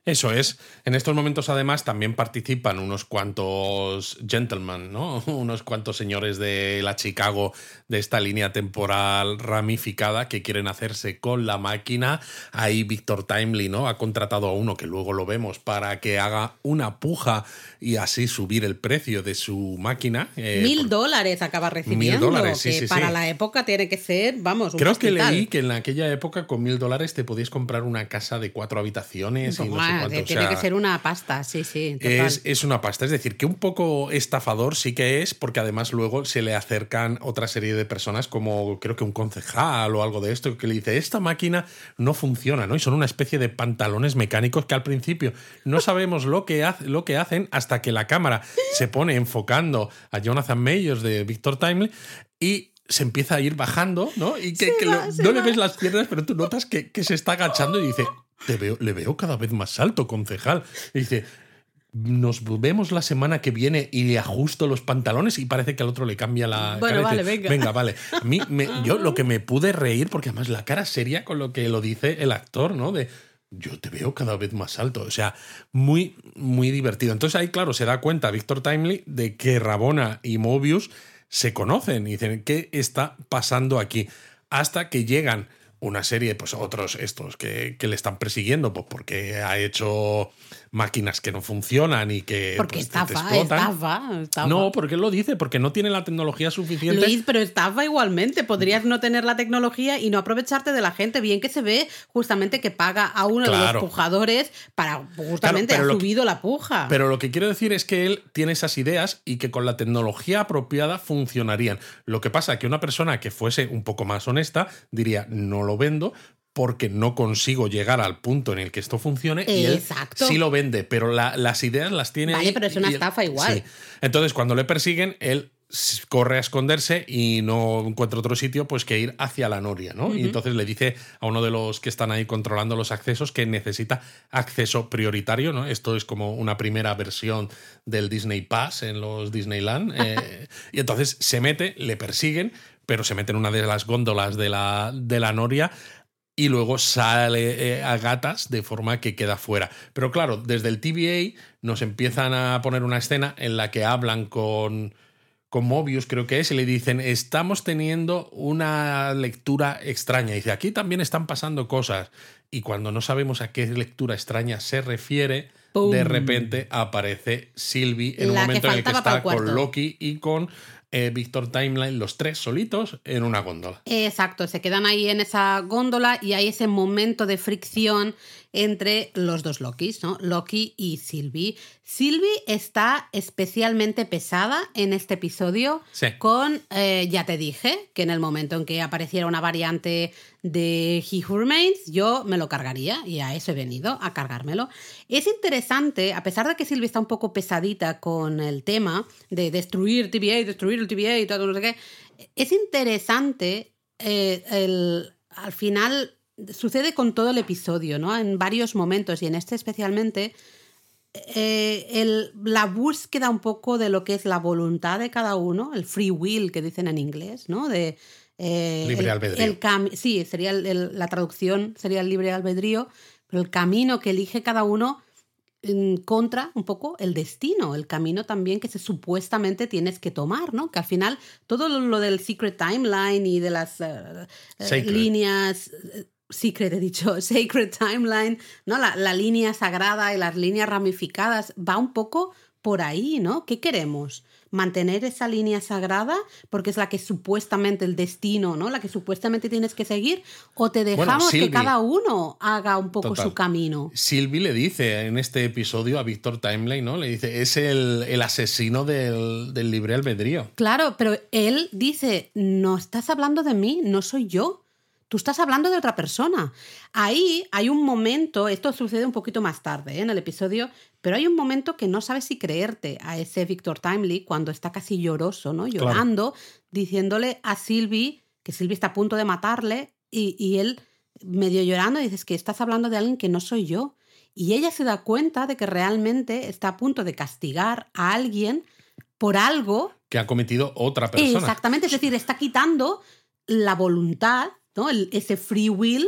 Eso es. En estos momentos, además, también participan unos cuantos gentlemen, ¿no? Unos cuantos señores de la Chicago de esta línea temporal ramificada que quieren hacerse con la máquina. Ahí Victor Timely, ¿no? Ha contratado a uno que luego lo vemos para que haga una puja y así subir el precio de su máquina. eh, Mil por- dólares acaba recibiendo, dólares, sí, que sí, para sí. la época tiene que ser, vamos, un Creo que leí que en aquella época con mil dólares te podías comprar una casa de cuatro habitaciones y no sé O tiene sea, que ser una pasta, sí, sí. total. Es, es una pasta, es decir, que un poco estafador sí que es, porque además luego se le acercan otra serie de personas, como creo que un concejal o algo de esto, que le dice: Esta máquina no funciona, ¿no? Y son una especie de pantalones mecánicos que al principio no sabemos lo que, hace- lo que hacen hasta que la cámara se pone enfocando a Jonathan Mayors de Victor Timely y se empieza a ir bajando, ¿no? Y que, Se que va, lo- se no le ves las piernas, pero tú notas que, que se está agachando y dice, Te veo, le veo cada vez más alto, concejal. Y dice, nos vemos la semana que viene y le ajusto los pantalones y parece que al otro le cambia la Bueno, cara vale, dice, venga. vale. A mí, me- yo lo que me pude reír, porque además la cara seria con lo que lo dice el actor, ¿no? De, yo te veo cada vez más alto. O sea, muy, muy divertido. Entonces ahí, claro, se da cuenta Víctor Timely de que Rabona y Mobius se conocen y dicen, ¿qué está pasando aquí? Hasta que llegan una serie, pues otros estos que, que le están persiguiendo, pues porque ha hecho máquinas que no funcionan y que Porque pues, te- te estafa, explotan. estafa, estafa. No, porque él lo dice, porque no tiene la tecnología suficiente. Luis, pero estafa igualmente. Podrías no tener la tecnología y no aprovecharte de la gente. Bien que se ve justamente que paga a uno de Claro. los pujadores para justamente ha que- subido la puja. Pero lo que quiero decir es que él tiene esas ideas y que con la tecnología apropiada funcionarían. Lo que pasa es que una persona que fuese un poco más honesta diría, no lo vendo porque no consigo llegar al punto en el que esto funcione y él Exacto. sí lo vende, pero la- las ideas las tiene Vale, ahí pero es una y él- estafa igual. Sí. Entonces, cuando le persiguen, él corre a esconderse y no encuentra otro sitio pues que ir hacia la noria, ¿no? Y entonces le dice a uno de los que están ahí controlando los accesos que necesita acceso prioritario, ¿no? Esto es como una primera versión del Disney Pass en los Disneyland. eh, y entonces se mete, le persiguen, pero se mete en una de las góndolas de la, de la noria y luego sale eh, a gatas de forma que queda fuera. Pero claro, desde el TVA nos empiezan a poner una escena en la que hablan con, con Mobius, creo que es, y le dicen, estamos teniendo una lectura extraña. Y dice, aquí también están pasando cosas. Y cuando no sabemos a qué lectura extraña se refiere, de repente aparece Sylvie en un La momento en el que está con. Loki y con eh, Victor Timeline, los tres solitos en una góndola. Exacto, se quedan ahí en esa góndola y hay ese momento de fricción entre los dos Lokis, ¿no? Loki y Sylvie. Sylvie está especialmente pesada en este episodio Sí. con, eh, ya te dije, que en el momento en que apareciera una variante de He Who Remains, yo me lo cargaría y a eso he venido, a cargármelo. Es interesante, a pesar de que Sylvie está un poco pesadita con el tema de destruir TVA, destruir el TVA y todo, no sé qué, es interesante eh, el, al final sucede con todo el episodio, ¿no? En varios momentos y en este especialmente eh, el- la búsqueda un poco de lo que es la voluntad de cada uno, el free will que dicen en inglés, ¿no? De, eh, Libre el- albedrío. el sí, sería el- la traducción, sería el libre albedrío, pero el camino que elige cada uno en contra un poco el destino, el camino también que se supuestamente tienes que tomar, ¿no? Que al final todo lo, lo del secret timeline y de las eh, líneas secret he dicho, sacred timeline, ¿no? La, la línea sagrada y las líneas ramificadas va un poco por ahí, ¿no? ¿Qué queremos? Mantener esa línea sagrada porque es la que supuestamente el destino, ¿no? La que supuestamente tienes que seguir o te Bueno, dejamos que cada uno haga un poco Total. su camino. Sylvie le dice en este episodio a Víctor Timeline, ¿no? Le dice, es el, el asesino del, del libre albedrío. Claro, pero él dice, no estás hablando de mí, no soy yo. Tú estás hablando de otra persona. Ahí hay un momento, esto sucede un poquito más tarde ¿eh? en el episodio, pero hay un momento que no sabes si creerte a ese Victor Timely cuando está casi lloroso, ¿no? Claro. Llorando, diciéndole a Sylvie que Sylvie está a punto de matarle y, y él medio llorando dices que estás hablando de alguien que no soy yo. Y ella se da cuenta de que realmente está a punto de castigar a alguien por algo Que ha cometido otra persona. Exactamente, es decir, está quitando la voluntad, ¿no? El- ese free will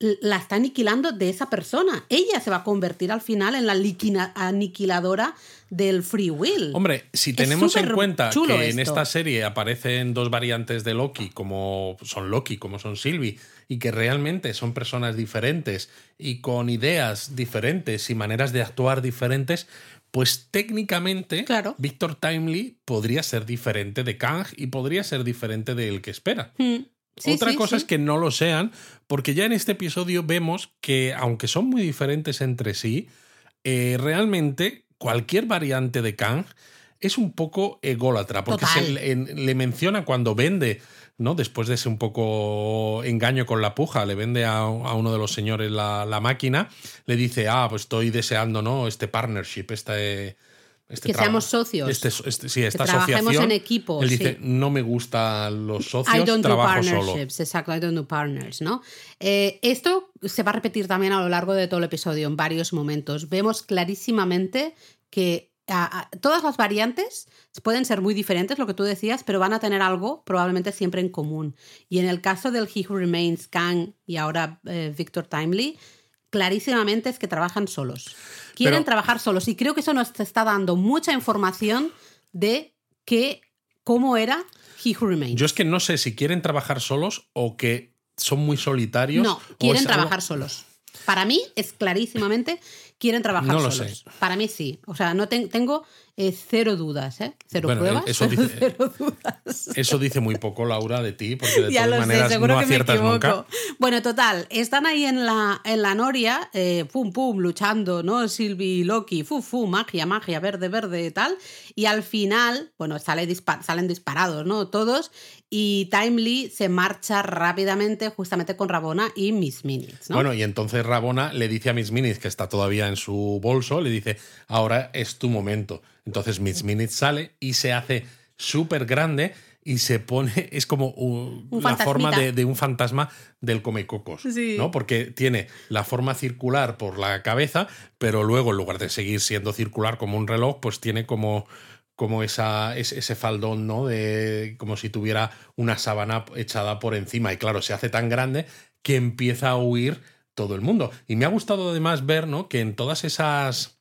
la está aniquilando de esa persona. Ella se va a convertir al final en la liquina- aniquiladora del free will. Hombre, si tenemos en cuenta que en esta serie aparecen dos variantes de Loki, como son Loki, como son Sylvie, y que realmente son personas diferentes y con ideas diferentes y maneras de actuar diferentes, pues técnicamente Claro. Victor Timely podría ser diferente de Kang y podría ser diferente del que espera. Mm, sí, Otra sí, cosa sí. es que no lo sean, porque ya en este episodio vemos que, aunque son muy diferentes entre sí, eh, realmente cualquier variante de Kang es un poco ególatra, porque se le, le menciona cuando vende, ¿no? Después de ese un poco engaño con la puja, le vende a, a uno de los señores la, la máquina, le dice, ah, pues estoy deseando, ¿no? Este partnership, este. Este Que seamos socios. Este, este- sí, esta trabajemos asociación. en equipo, Él dice, no me gustan los I socios, don't do trabajo solo. partnerships, exacto, I don't do partners, ¿no? Eh, esto se va a repetir también a lo largo de todo el episodio en varios momentos. Vemos clarísimamente que a- a- todas las variantes pueden ser muy diferentes, lo que tú decías, pero van a tener algo probablemente siempre en común. Y en el caso del He Who Remains, Kang y ahora eh, Victor Timely, clarísimamente es que trabajan solos. Quieren Pero- trabajar solos y creo que eso nos está dando mucha información de que, cómo era He Who Remains. Yo es que no sé si quieren trabajar solos o que son muy solitarios. No, quieren trabajar solos. Para mí es clarísimamente quieren trabajar no lo solos. Sé. Para mí sí. O sea, no tengo eh, cero dudas, ¿eh? Cero bueno, pruebas, eso dice, cero dudas. Eso dice muy poco, Laura, de ti, porque de ya todas lo maneras sé, seguro no que me aciertas equivoco. nunca. Bueno, total, están ahí en la, en la noria, eh, pum, pum, luchando, ¿no? Sylvie y Loki, fu, fu, magia, magia, verde, verde, tal. Y al final, bueno, sale dispar salen disparados, ¿no? Todos. Y Timely se marcha rápidamente justamente con Rabona y Miss Minutes, ¿no? Bueno, y entonces Rabona le dice a Miss Minutes, que está todavía en su bolso, le dice, ahora es tu momento. Entonces Miss Minutes sale y se hace súper grande y se pone, es como uh, Un la forma de, de un fantasma del comecocos, Sí. ¿no? Porque tiene la forma circular por la cabeza, pero luego en lugar de seguir siendo circular como un reloj, pues tiene como como esa, es- ese faldón, ¿no? De, como si tuviera una sábana echada por encima. Y claro, se hace tan grande que empieza a huir todo el mundo. Y me ha gustado además ver, ¿no? Que en todas esas.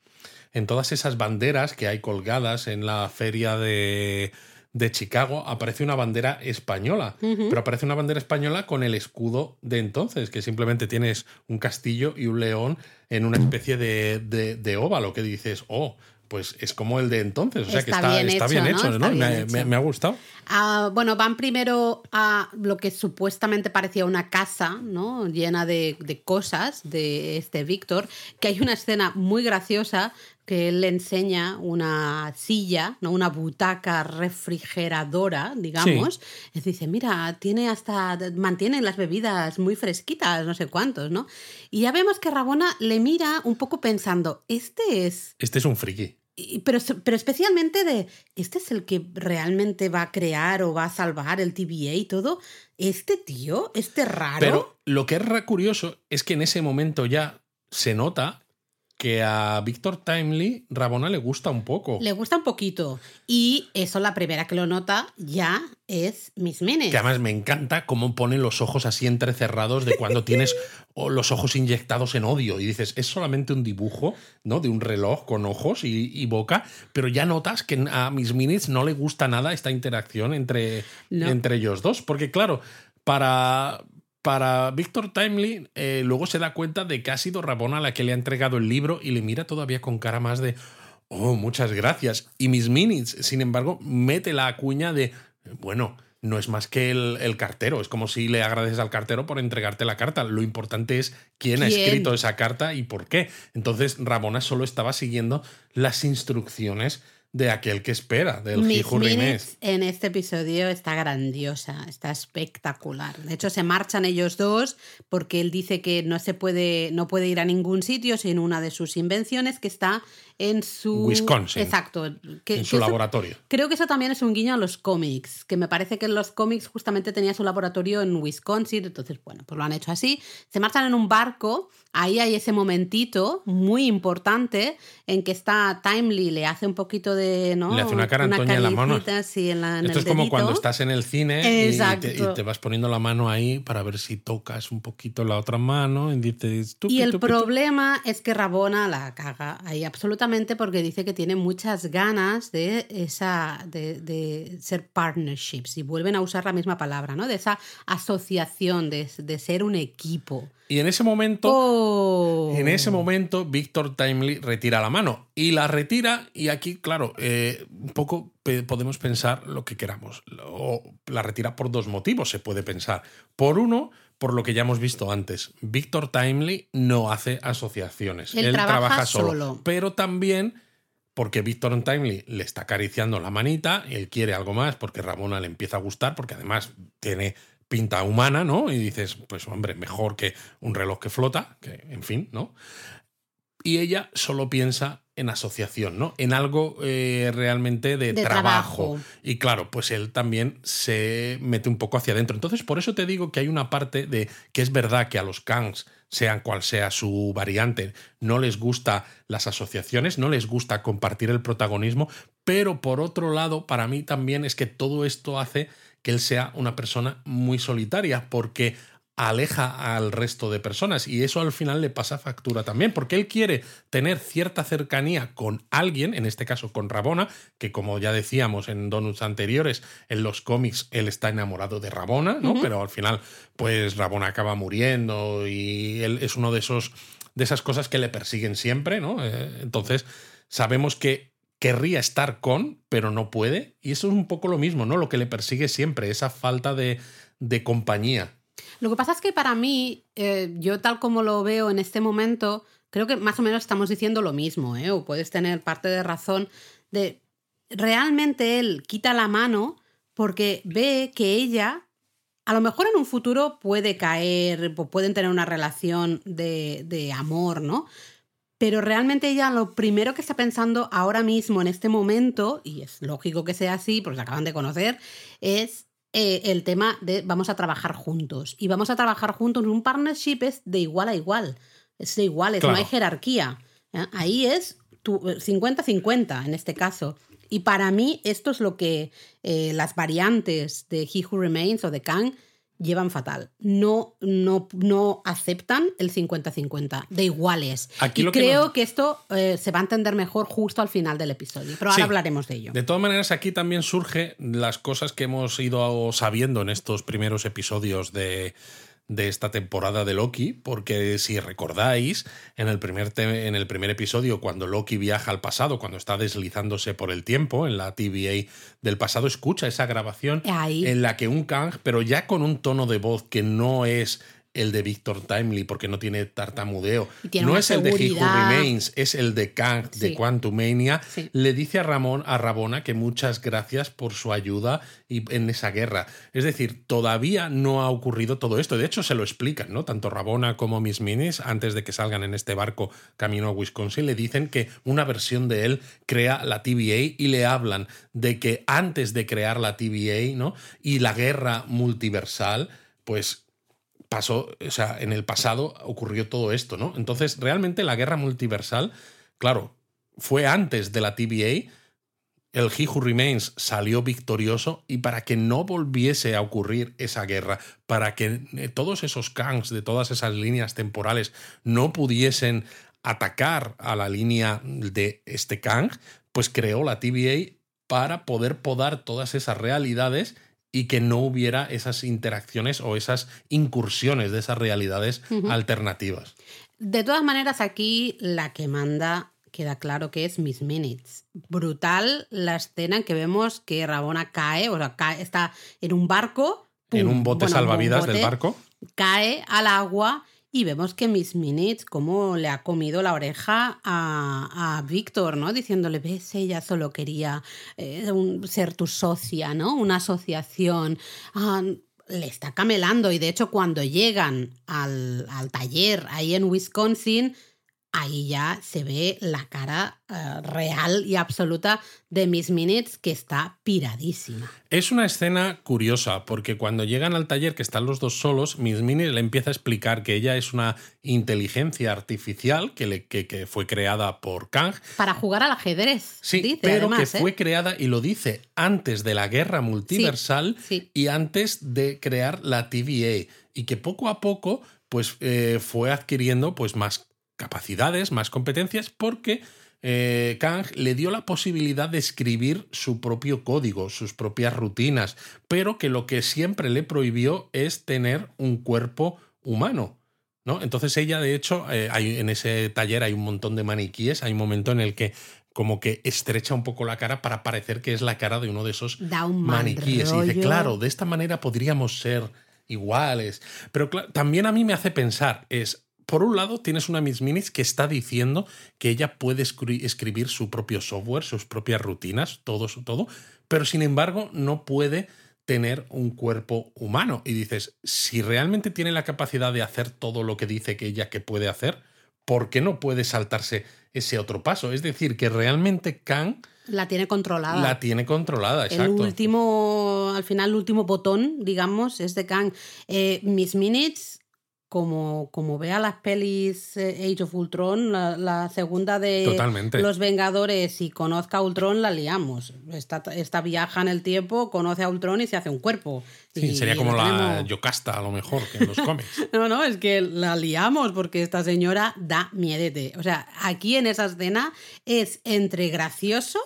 En todas esas banderas que hay colgadas en la feria de, de Chicago, aparece una bandera española. Pero aparece una bandera española con el escudo de entonces, que simplemente tienes un castillo y un león en una especie de, de- de óvalo, que dices, oh, pues es como el de entonces. O sea que Está bien está hecho, bien ¿no? hecho, Está ¿no? bien Me- hecho. me- me ha gustado. Ah, bueno, van primero a lo que supuestamente parecía una casa, ¿no? Llena de, de cosas de este Víctor, que hay una escena muy graciosa que él le enseña una silla, ¿no? Una butaca refrigeradora, digamos. Es dice, mira, tiene hasta, mantienen las bebidas muy fresquitas, no sé cuántos, ¿no? Y ya vemos que Rabona le mira un poco pensando, este es Este es un friki. pero, pero especialmente de, ¿este es el que realmente va a crear o va a salvar el TVA y todo? ¿Este tío? ¿Este raro? Pero lo que es curioso es que en ese momento ya se nota que a Víctor Timely Rabona le gusta un poco. Le gusta un poquito. Y eso, la primera que lo nota ya es Miss Minutes. Que además me encanta cómo pone los ojos así entrecerrados de cuando tienes los ojos inyectados en odio y dices, es solamente un dibujo, ¿no? De un reloj con ojos y, y boca, pero ya notas que a Miss Minutes no le gusta nada esta interacción entre, No. entre ellos dos. Porque claro, para, para Víctor Timely eh, luego se da cuenta de que ha sido Rabona la que le ha entregado el libro y le mira todavía con cara más de, oh, muchas gracias. Y Miss Minutes, sin embargo, mete la cuña de, bueno, no es más que el, el cartero. Es como si le agradeces al cartero por entregarte la carta. Lo importante es quién, ha ¿Quién? escrito esa carta y por qué. Entonces, Rabona solo estaba siguiendo las instrucciones de aquel que espera, del Hijo en este episodio está grandiosa, está espectacular. De hecho, se marchan ellos dos porque él dice que no se puede, no puede ir a ningún sitio sin una de sus invenciones que está en su Wisconsin. Exacto. Que, En que su eso- laboratorio. Creo que eso también es un guiño a los cómics, que me parece que en los cómics justamente tenía su laboratorio en Wisconsin, entonces, bueno, pues lo han hecho así. Se marchan en un barco, ahí hay ese momentito muy importante en que está Timely, le hace un poquito de, ¿no? Le hace una cara a Antonia en la mano. caricita así en la- en Esto el es como dedito. cuando estás en el cine y te, Exacto. y te vas poniendo la mano ahí para ver si tocas un poquito la otra mano y Y el problema es que Rabona la caga ahí absolutamente porque dice que tiene muchas ganas de esa de, de ser partnerships y vuelven a usar la misma palabra, ¿no? De esa asociación, de, de ser un equipo. Y en ese momento... Oh. En ese momento, Víctor Timely retira la mano y la retira y aquí, claro, eh, un poco podemos pensar lo que queramos. O la retira por dos motivos, se puede pensar. Por uno, por lo que ya hemos visto antes, Víctor Timely no hace asociaciones. Él trabaja solo. Pero también porque Víctor Timely le está acariciando la manita, y él quiere algo más porque Ramona le empieza a gustar, porque además tiene pinta humana, ¿no? Y dices, pues hombre, mejor que un reloj que flota, que en fin, ¿no? Y ella solo piensa en asociación, ¿no? En algo eh, realmente de, De trabajo. trabajo. Y claro, pues él también se mete un poco hacia adentro. Entonces, por eso te digo que hay una parte de que es verdad que a los Kangs, sean cual sea su variante, no les gusta las asociaciones, no les gusta compartir el protagonismo, pero por otro lado, para mí también es que todo esto hace que él sea una persona muy solitaria, porque aleja al resto de personas y eso al final le pasa factura también, porque él quiere tener cierta cercanía con alguien, en este caso con Rabona, que como ya decíamos en donuts anteriores, en los cómics él está enamorado de Rabona, ¿no? Pero al final, pues Rabona acaba muriendo y él es uno de esos de esas cosas que le persiguen siempre, ¿no? Eh, entonces, sabemos que querría estar con, pero no puede. Y eso es un poco lo mismo, ¿no? Lo que le persigue siempre, esa falta de, de compañía. Lo que pasa es que para mí, eh, yo tal como lo veo en este momento, creo que más o menos estamos diciendo lo mismo, ¿eh? o puedes tener parte de razón de realmente él quita la mano porque ve que ella, a lo mejor en un futuro puede caer, pueden tener una relación de, de amor, ¿no? Pero realmente ella lo primero que está pensando ahora mismo, en este momento, y es lógico que sea así, porque se acaban de conocer, es eh, el tema de vamos a trabajar juntos. Y vamos a trabajar juntos. Un partnership es de igual a igual. Es de iguales, no hay jerarquía. ¿eh? Ahí es 50-50 en este caso. Y para mí esto es lo que eh, las variantes de He Who Remains o de Kang llevan fatal. No, no, no aceptan el 50-50, de iguales. y creo que, esto eh, se va a entender mejor justo al final del episodio, pero ahora hablaremos de ello. De todas maneras, aquí también surge las cosas que hemos ido sabiendo en estos primeros episodios de, de esta temporada de Loki, porque si recordáis, en el, primer en el primer episodio, cuando Loki viaja al pasado, cuando está deslizándose por el tiempo en la TVA del pasado, escucha esa grabación en la que un Kang, pero ya con un tono de voz que no es el de Victor Timely porque no tiene tartamudeo. no es el de He Who Remains, es el de Kang de Quantumania. Le dice a Ramón, a Rabona que muchas gracias por su ayuda en esa guerra. Es decir, todavía no ha ocurrido todo esto. De hecho, se lo explican, ¿no? Tanto Rabona como Miss Minis, antes de que salgan en este barco camino a Wisconsin, le dicen que una versión de él crea la TVA y le hablan de que antes de crear la TVA, ¿no? Y la guerra multiversal, pues pasó, o sea, en el pasado ocurrió todo esto, ¿no? Entonces, realmente la guerra multiversal, claro, fue antes de la TVA, el He Who Remains salió victorioso y para que no volviese a ocurrir esa guerra, para que eh, todos esos Kangs de todas esas líneas temporales no pudiesen atacar a la línea de este Kang, pues creó la TVA para poder podar todas esas realidades y que no hubiera esas interacciones o esas incursiones de esas realidades alternativas. De todas maneras, aquí la que manda queda claro que es Miss Minutes. Brutal la escena en que vemos que Rabona cae, o sea, cae, está en un barco. en un bote salvavidas del barco. Cae al agua y vemos que Miss Minutes, como le ha comido la oreja a, a Víctor, ¿no? Diciéndole, ves, ella solo quería eh, ser tu socia, ¿no? Una asociación. Ah, le está camelando y de hecho cuando llegan al, al taller ahí en Wisconsin, ahí ya se ve la cara eh, real y absoluta de Miss Minutes que está piradísima. Es una escena curiosa porque cuando llegan al taller que están los dos solos, Miss Minutes le empieza a explicar que ella es una inteligencia artificial que, le, que, fue creada por Kang. Para jugar al ajedrez. Sí, pero que fue ¿eh? creada, y lo dice, antes de la guerra multiversal y antes de crear la TVA. Y que poco a poco pues eh, fue adquiriendo pues más capacidades, más competencias, porque eh, Kang le dio la posibilidad de escribir su propio código, sus propias rutinas, pero que lo que siempre le prohibió es tener un cuerpo humano. ¿no? Entonces ella, de hecho, eh, hay, en ese taller hay un montón de maniquíes, hay un momento en el que como que estrecha un poco la cara para parecer que es la cara de uno de esos maniquíes. Y dice, claro, de esta manera podríamos ser iguales. Pero también a mí me hace pensar, es, por un lado, tienes una Miss Minis que está diciendo que ella puede escribir su propio software, sus propias rutinas, todo, todo, pero sin embargo no puede tener un cuerpo humano. Y dices, si realmente tiene la capacidad de hacer todo lo que dice que ella que puede hacer, ¿por qué no puede saltarse ese otro paso? Es decir, que realmente Kang... La tiene controlada. La tiene controlada, exacto. El último, al final, el último botón, digamos, es de Kang. Eh, Miss Minutes como, como vea las pelis eh, Age of Ultron, la, la segunda de Totalmente. Los Vengadores y conozca a Ultron, la liamos. Esta, esta viaja en el tiempo, conoce a Ultron y se hace un cuerpo. Sí, Y sería como la tenemos- Yocasta, a lo mejor, que en los cómics. No, no, es que la liamos porque esta señora da miedete. O sea, aquí en esa escena es entre gracioso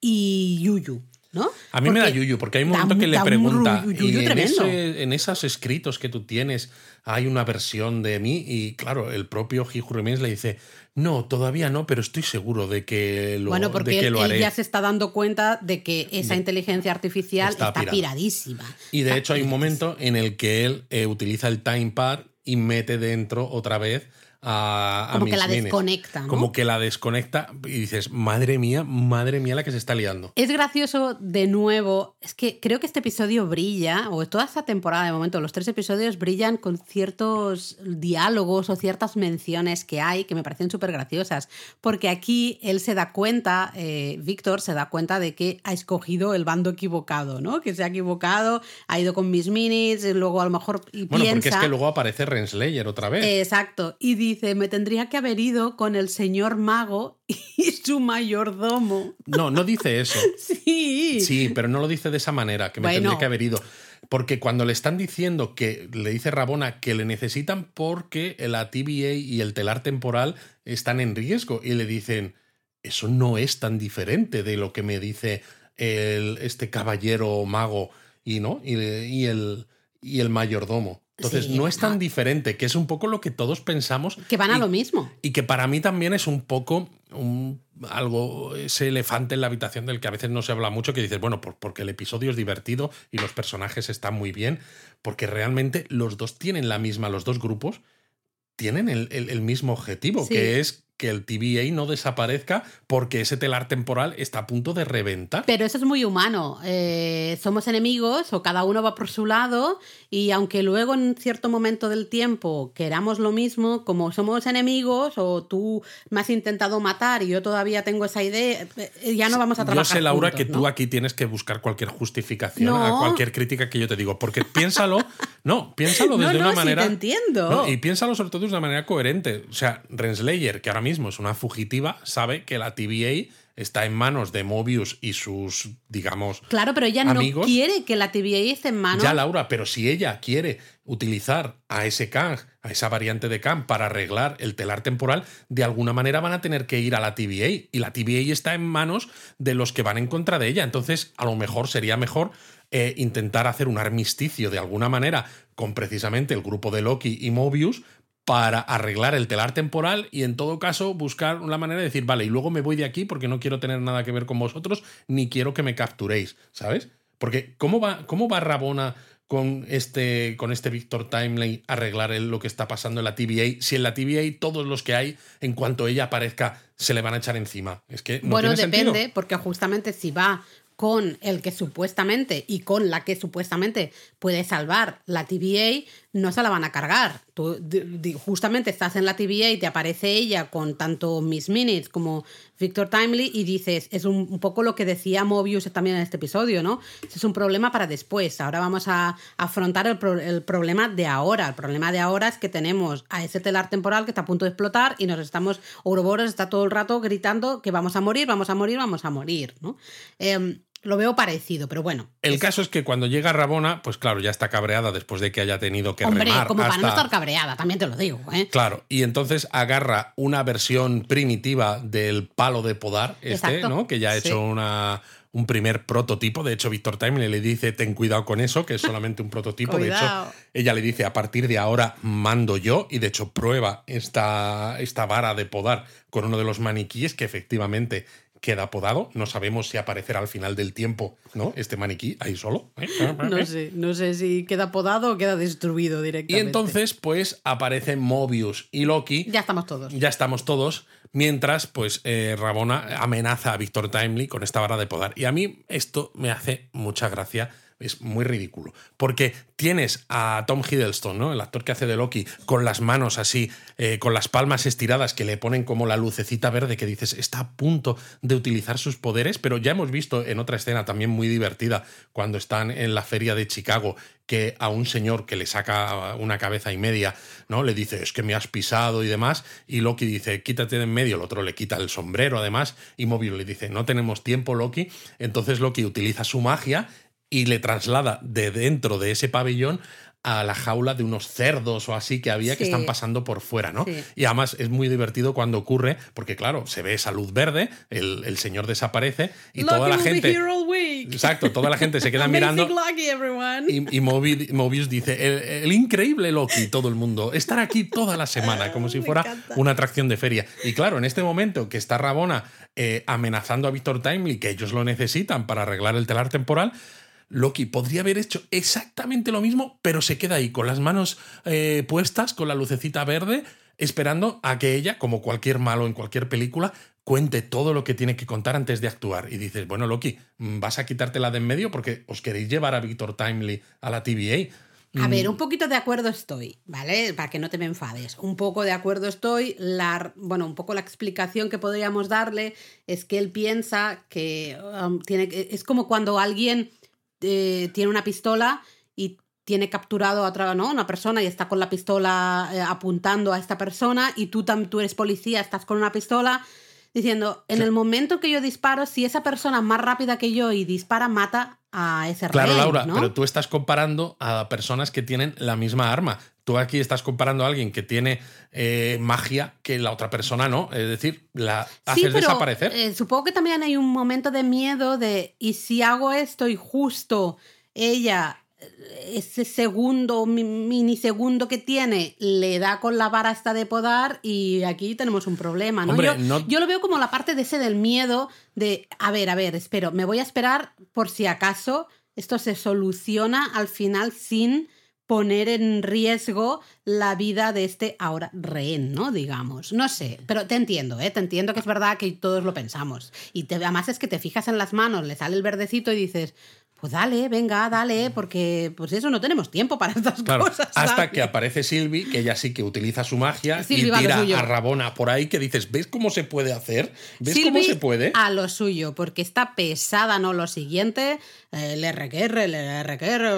y yuyu, ¿no? A mí me da yuyu, porque hay un da momento un- que le da un pregunta, y en, tremendo. ese- en esos escritos que tú tienes hay una versión de mí, y claro, el propio Hugh Remains le dice, no, todavía no, pero estoy seguro de que lo, bueno, de porque que él, lo él haré. ya se está dando cuenta de que esa inteligencia artificial Está está, pirada. piradísima. Y de Está hecho hay un momento en el que él eh, utiliza el time pad y mete dentro otra vez a, a Como que la Minutes. desconecta, ¿no? Como que la desconecta y dices, madre mía, madre mía la que se está liando. Es gracioso de nuevo. Es que creo que este episodio brilla, o toda esta temporada de momento, los tres episodios brillan con ciertos diálogos o ciertas menciones que hay que me parecen súper graciosas. Porque aquí él se da cuenta, eh, Víctor se da cuenta de que ha escogido el bando equivocado, ¿no? Que se ha equivocado, ha ido con mis minis, y luego a lo mejor y Bueno, piensa. porque es que luego aparece Renslayer otra vez. Exacto. Y dice, me tendría que haber ido con el señor mago y su mayordomo. No, no dice eso. Sí. Sí, pero no lo dice de esa manera, que me Bueno. tendría que haber ido. Porque cuando le están diciendo que le dice Rabona que le necesitan porque la TVA y el telar temporal están en riesgo y le dicen, eso no es tan diferente de lo que me dice el, este caballero mago y no y, y el y el mayordomo. Entonces Sí, no es tan ah. diferente, que es un poco lo que todos pensamos Que van a y- lo mismo. y que para mí también es un poco un- algo, ese elefante en la habitación del que a veces no se habla mucho, que dices, bueno, por- porque el episodio es divertido y los personajes están muy bien, porque realmente los dos tienen la misma, los dos grupos tienen el, el- el mismo objetivo, Sí. que es que el TVA no desaparezca porque ese telar temporal está a punto de reventar. Pero eso es muy humano. Eh, somos enemigos o cada uno va por su lado y aunque luego en cierto momento del tiempo queramos lo mismo, como somos enemigos o tú me has intentado matar y yo todavía tengo esa idea, eh, ya no vamos a Yo trabajar sé, Laura, juntos, que ¿no? tú aquí tienes que buscar cualquier justificación No. a cualquier crítica que yo te digo, porque piénsalo, no, piénsalo desde no, una sí manera. te entiendo. Y piénsalo sobre todo de una manera coherente. O sea, Renslayer, que ahora mismo es una fugitiva, sabe que la TVA está en manos de Mobius y sus, digamos, Claro, pero ella amigos. no quiere que la TVA esté en manos. Ya, Laura, pero si ella quiere utilizar a ese Kang, a esa variante de Kang, para arreglar el telar temporal, de alguna manera van a tener que ir a la TVA. Y la TVA está en manos de los que van en contra de ella. Entonces, a lo mejor sería mejor eh, intentar hacer un armisticio de alguna manera con precisamente el grupo de Loki y Mobius para arreglar el telar temporal y en todo caso buscar una manera de decir, vale, y luego me voy de aquí porque no quiero tener nada que ver con vosotros, ni quiero que me capturéis, ¿sabes? Porque ¿cómo va, cómo va Rabona con este, con este Victor Timeline a arreglar lo que está pasando en la TVA? Si en la TVA todos los que hay, en cuanto ella aparezca, se le van a echar encima. Es que no bueno, tiene depende, sentido. porque justamente si va con el que supuestamente y con la que supuestamente puede salvar la TVA, no se la van a cargar. Tú justamente estás en la TVA y te aparece ella con tanto Miss Minutes como Victor Timely y dices, es un, un poco lo que decía Mobius también en este episodio, ¿no? Es un problema para después. Ahora vamos a afrontar el, pro- el problema de ahora. El problema de ahora es que tenemos a ese telar temporal que está a punto de explotar y nos estamos, Ouroboros está todo el rato gritando que vamos a morir, vamos a morir, vamos a morir, ¿no? Em, lo veo parecido, pero bueno. El caso es que cuando llega Rabona, pues claro, ya está cabreada después de que haya tenido que Hombre, remar como para no estar cabreada, también te lo digo, ¿eh? Claro, y entonces agarra una versión primitiva del palo de podar, este, Exacto. ¿no? Que ya ha Sí. hecho una, un primer prototipo. De hecho, Víctor Time le dice, ten cuidado con eso, que es solamente un prototipo. de hecho, ella le dice, a partir de ahora mando yo, y de hecho prueba esta, esta vara de podar con uno de los maniquíes que efectivamente queda podado. No sabemos si aparecerá al final del tiempo, ¿no? Este maniquí ahí solo. ¿eh? No sé, no sé si queda podado o queda destruido Y directamente. entonces, pues, aparecen Mobius y Loki. Ya estamos todos. Ya estamos todos. Mientras, pues, eh, Rabona amenaza a Víctor Timely con esta vara de podar. Y a mí esto me hace mucha gracia es muy ridículo. Porque tienes a Tom Hiddleston, ¿no? El actor que hace de Loki, con las manos así, eh, con las palmas estiradas, que le ponen como la lucecita verde que dices, está a punto de utilizar sus poderes, pero ya hemos visto en otra escena también muy divertida, cuando están en la feria de Chicago, que a un señor que le saca una cabeza y media, ¿no? Le dice, es que me has pisado y demás, y Loki dice, quítate de en medio, el otro le quita el sombrero además, y Mobius le dice, no tenemos tiempo, Loki. Entonces Loki utiliza su magia y le traslada de dentro de ese pabellón a la jaula de unos cerdos o así que había que están pasando por fuera, ¿no? Y además es muy divertido cuando ocurre, porque claro, se ve esa luz verde, el, señor desaparece y toda la gente... Exacto, toda la gente se queda mirando. y, y Mobius, dice, el, increíble Loki, todo el mundo, estar aquí toda la semana, como si fuera una atracción de feria. Y claro, en este momento que está Rabona eh, amenazando a Victor Timely, que ellos lo necesitan para arreglar el telar temporal, Loki podría haber hecho exactamente lo mismo, pero se queda ahí con las manos eh, puestas, con la lucecita verde, esperando a que ella, como cualquier malo en cualquier película, cuente todo lo que tiene que contar antes de actuar. Y dices, bueno, Loki, mm, vas a quitártela de en medio porque os queréis llevar a Victor Timely a la TVA. A ver, mm. un poquito de acuerdo estoy, ¿vale? Para que no te me enfades. Un poco de acuerdo estoy. La, bueno, un poco la explicación que podríamos darle es que él piensa que um, tiene, es como cuando alguien eh, tiene una pistola y tiene capturado a otra, ¿no? una persona y está con la pistola eh, apuntando a esta persona y tú, tú eres policía, estás con una pistola diciendo, en el momento que yo disparo, si esa persona más rápida que yo y dispara, mata a ese Claro, Laura, pero tú estás comparando a personas que tienen la misma arma. Tú aquí estás comparando a alguien que tiene eh, magia que la otra persona no. Es decir, la haces desaparecer. Eh, supongo que también hay un momento de miedo de, ¿y si hago esto y justo ella ese segundo, minisegundo que tiene, le da con la vara esta de podar y aquí tenemos un problema, ¿no? yo, lo veo como la parte de ese del miedo de, a ver, a ver, espero, me voy a esperar por si acaso esto se soluciona al final sin poner en riesgo la vida de este ahora rehén, ¿no? Digamos. No sé, pero te entiendo, ¿eh? Te entiendo que es verdad que todos lo pensamos. Y te, además es que te fijas en las manos, le sale el verdecito y dices, pues dale, venga, dale, porque pues eso no tenemos tiempo para estas cosas. Hasta que aparece Silvi, que ella sí que utiliza su magia y tira a Rabona por ahí, que dices, ¿ves cómo se puede hacer? ¿Ves cómo se puede? A lo suyo, porque está pesada, ¿no? Lo siguiente, le requerre, le requerre.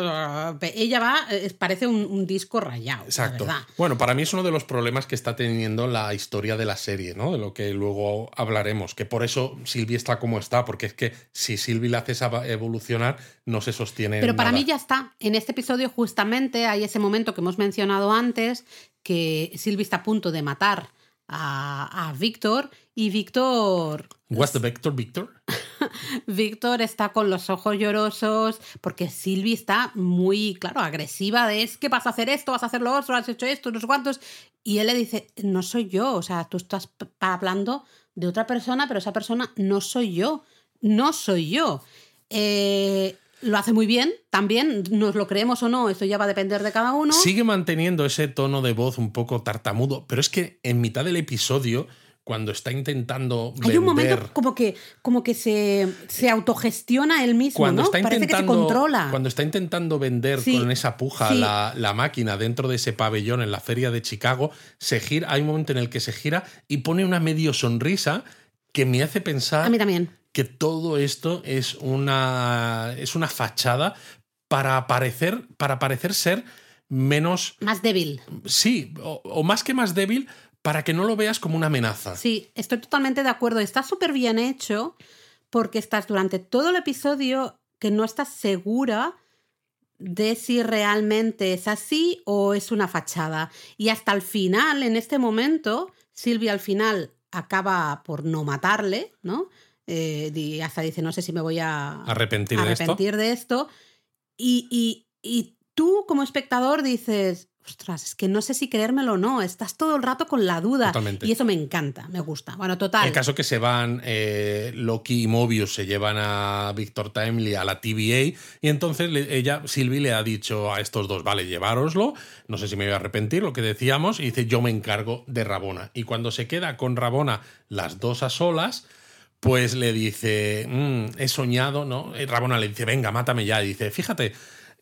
Ella va, parece un, disco rayado. Exacto. Bueno, para mí es uno de los problemas que está teniendo la historia de la serie, ¿no? De lo que luego hablaremos. Que por eso Silvi está como está, porque es que si Silvi la haces evolucionar no se sostiene. Pero para mí ya está. En este episodio justamente hay ese momento que hemos mencionado antes, que Sylvie está a punto de matar a, a Víctor y Víctor... What's the Vector, Víctor? Víctor está con los ojos llorosos porque Sylvie está muy, claro, agresiva de es que vas a hacer esto, vas a hacer lo otro, has hecho esto, no sé cuántos. Y él le dice, no soy yo, o sea, tú estás hablando de otra persona, pero esa persona no soy yo, no soy yo. Eh, lo hace muy bien, también, nos lo creemos o no, esto ya va a depender de cada uno. Sigue manteniendo ese tono de voz un poco tartamudo, pero es que en mitad del episodio, cuando está intentando. Hay un momento como que, como que se, se autogestiona él mismo, cuando Está Parece que se controla. Cuando está intentando vender con esa puja la, la, máquina dentro de ese pabellón en la feria de Chicago, se gira, hay un momento en el que se gira y pone una medio sonrisa que me hace pensar. A mí también que todo esto es una, es una fachada para parecer, para parecer ser menos... Más débil. Sí, o, más que más débil, para que no lo veas como una amenaza. Sí, estoy totalmente de acuerdo. Está súper bien hecho porque estás durante todo el episodio que no estás segura de si realmente es así o es una fachada. Y hasta el final, en este momento, Silvia al final acaba por no matarle, ¿no? Eh, hasta dice, no sé si me voy a arrepentir, arrepentir de, esto. Y, y, tú como espectador dices, ostras, es que no sé si creérmelo o no, estás todo el rato con la duda. Y eso me encanta, me gusta. Bueno, total. El caso que se van, eh, Loki y Mobius se llevan a Victor Timely a la TVA y entonces ella, Sylvie, le ha dicho a estos dos, vale, llevároslo, no sé si me voy a arrepentir, lo que decíamos, y dice, yo me encargo de Rabona. Y cuando se queda con Rabona las dos a solas, pues le dice, "Mm, he soñado, ¿no? Rabona le dice, venga, mátame ya. Y dice, fíjate,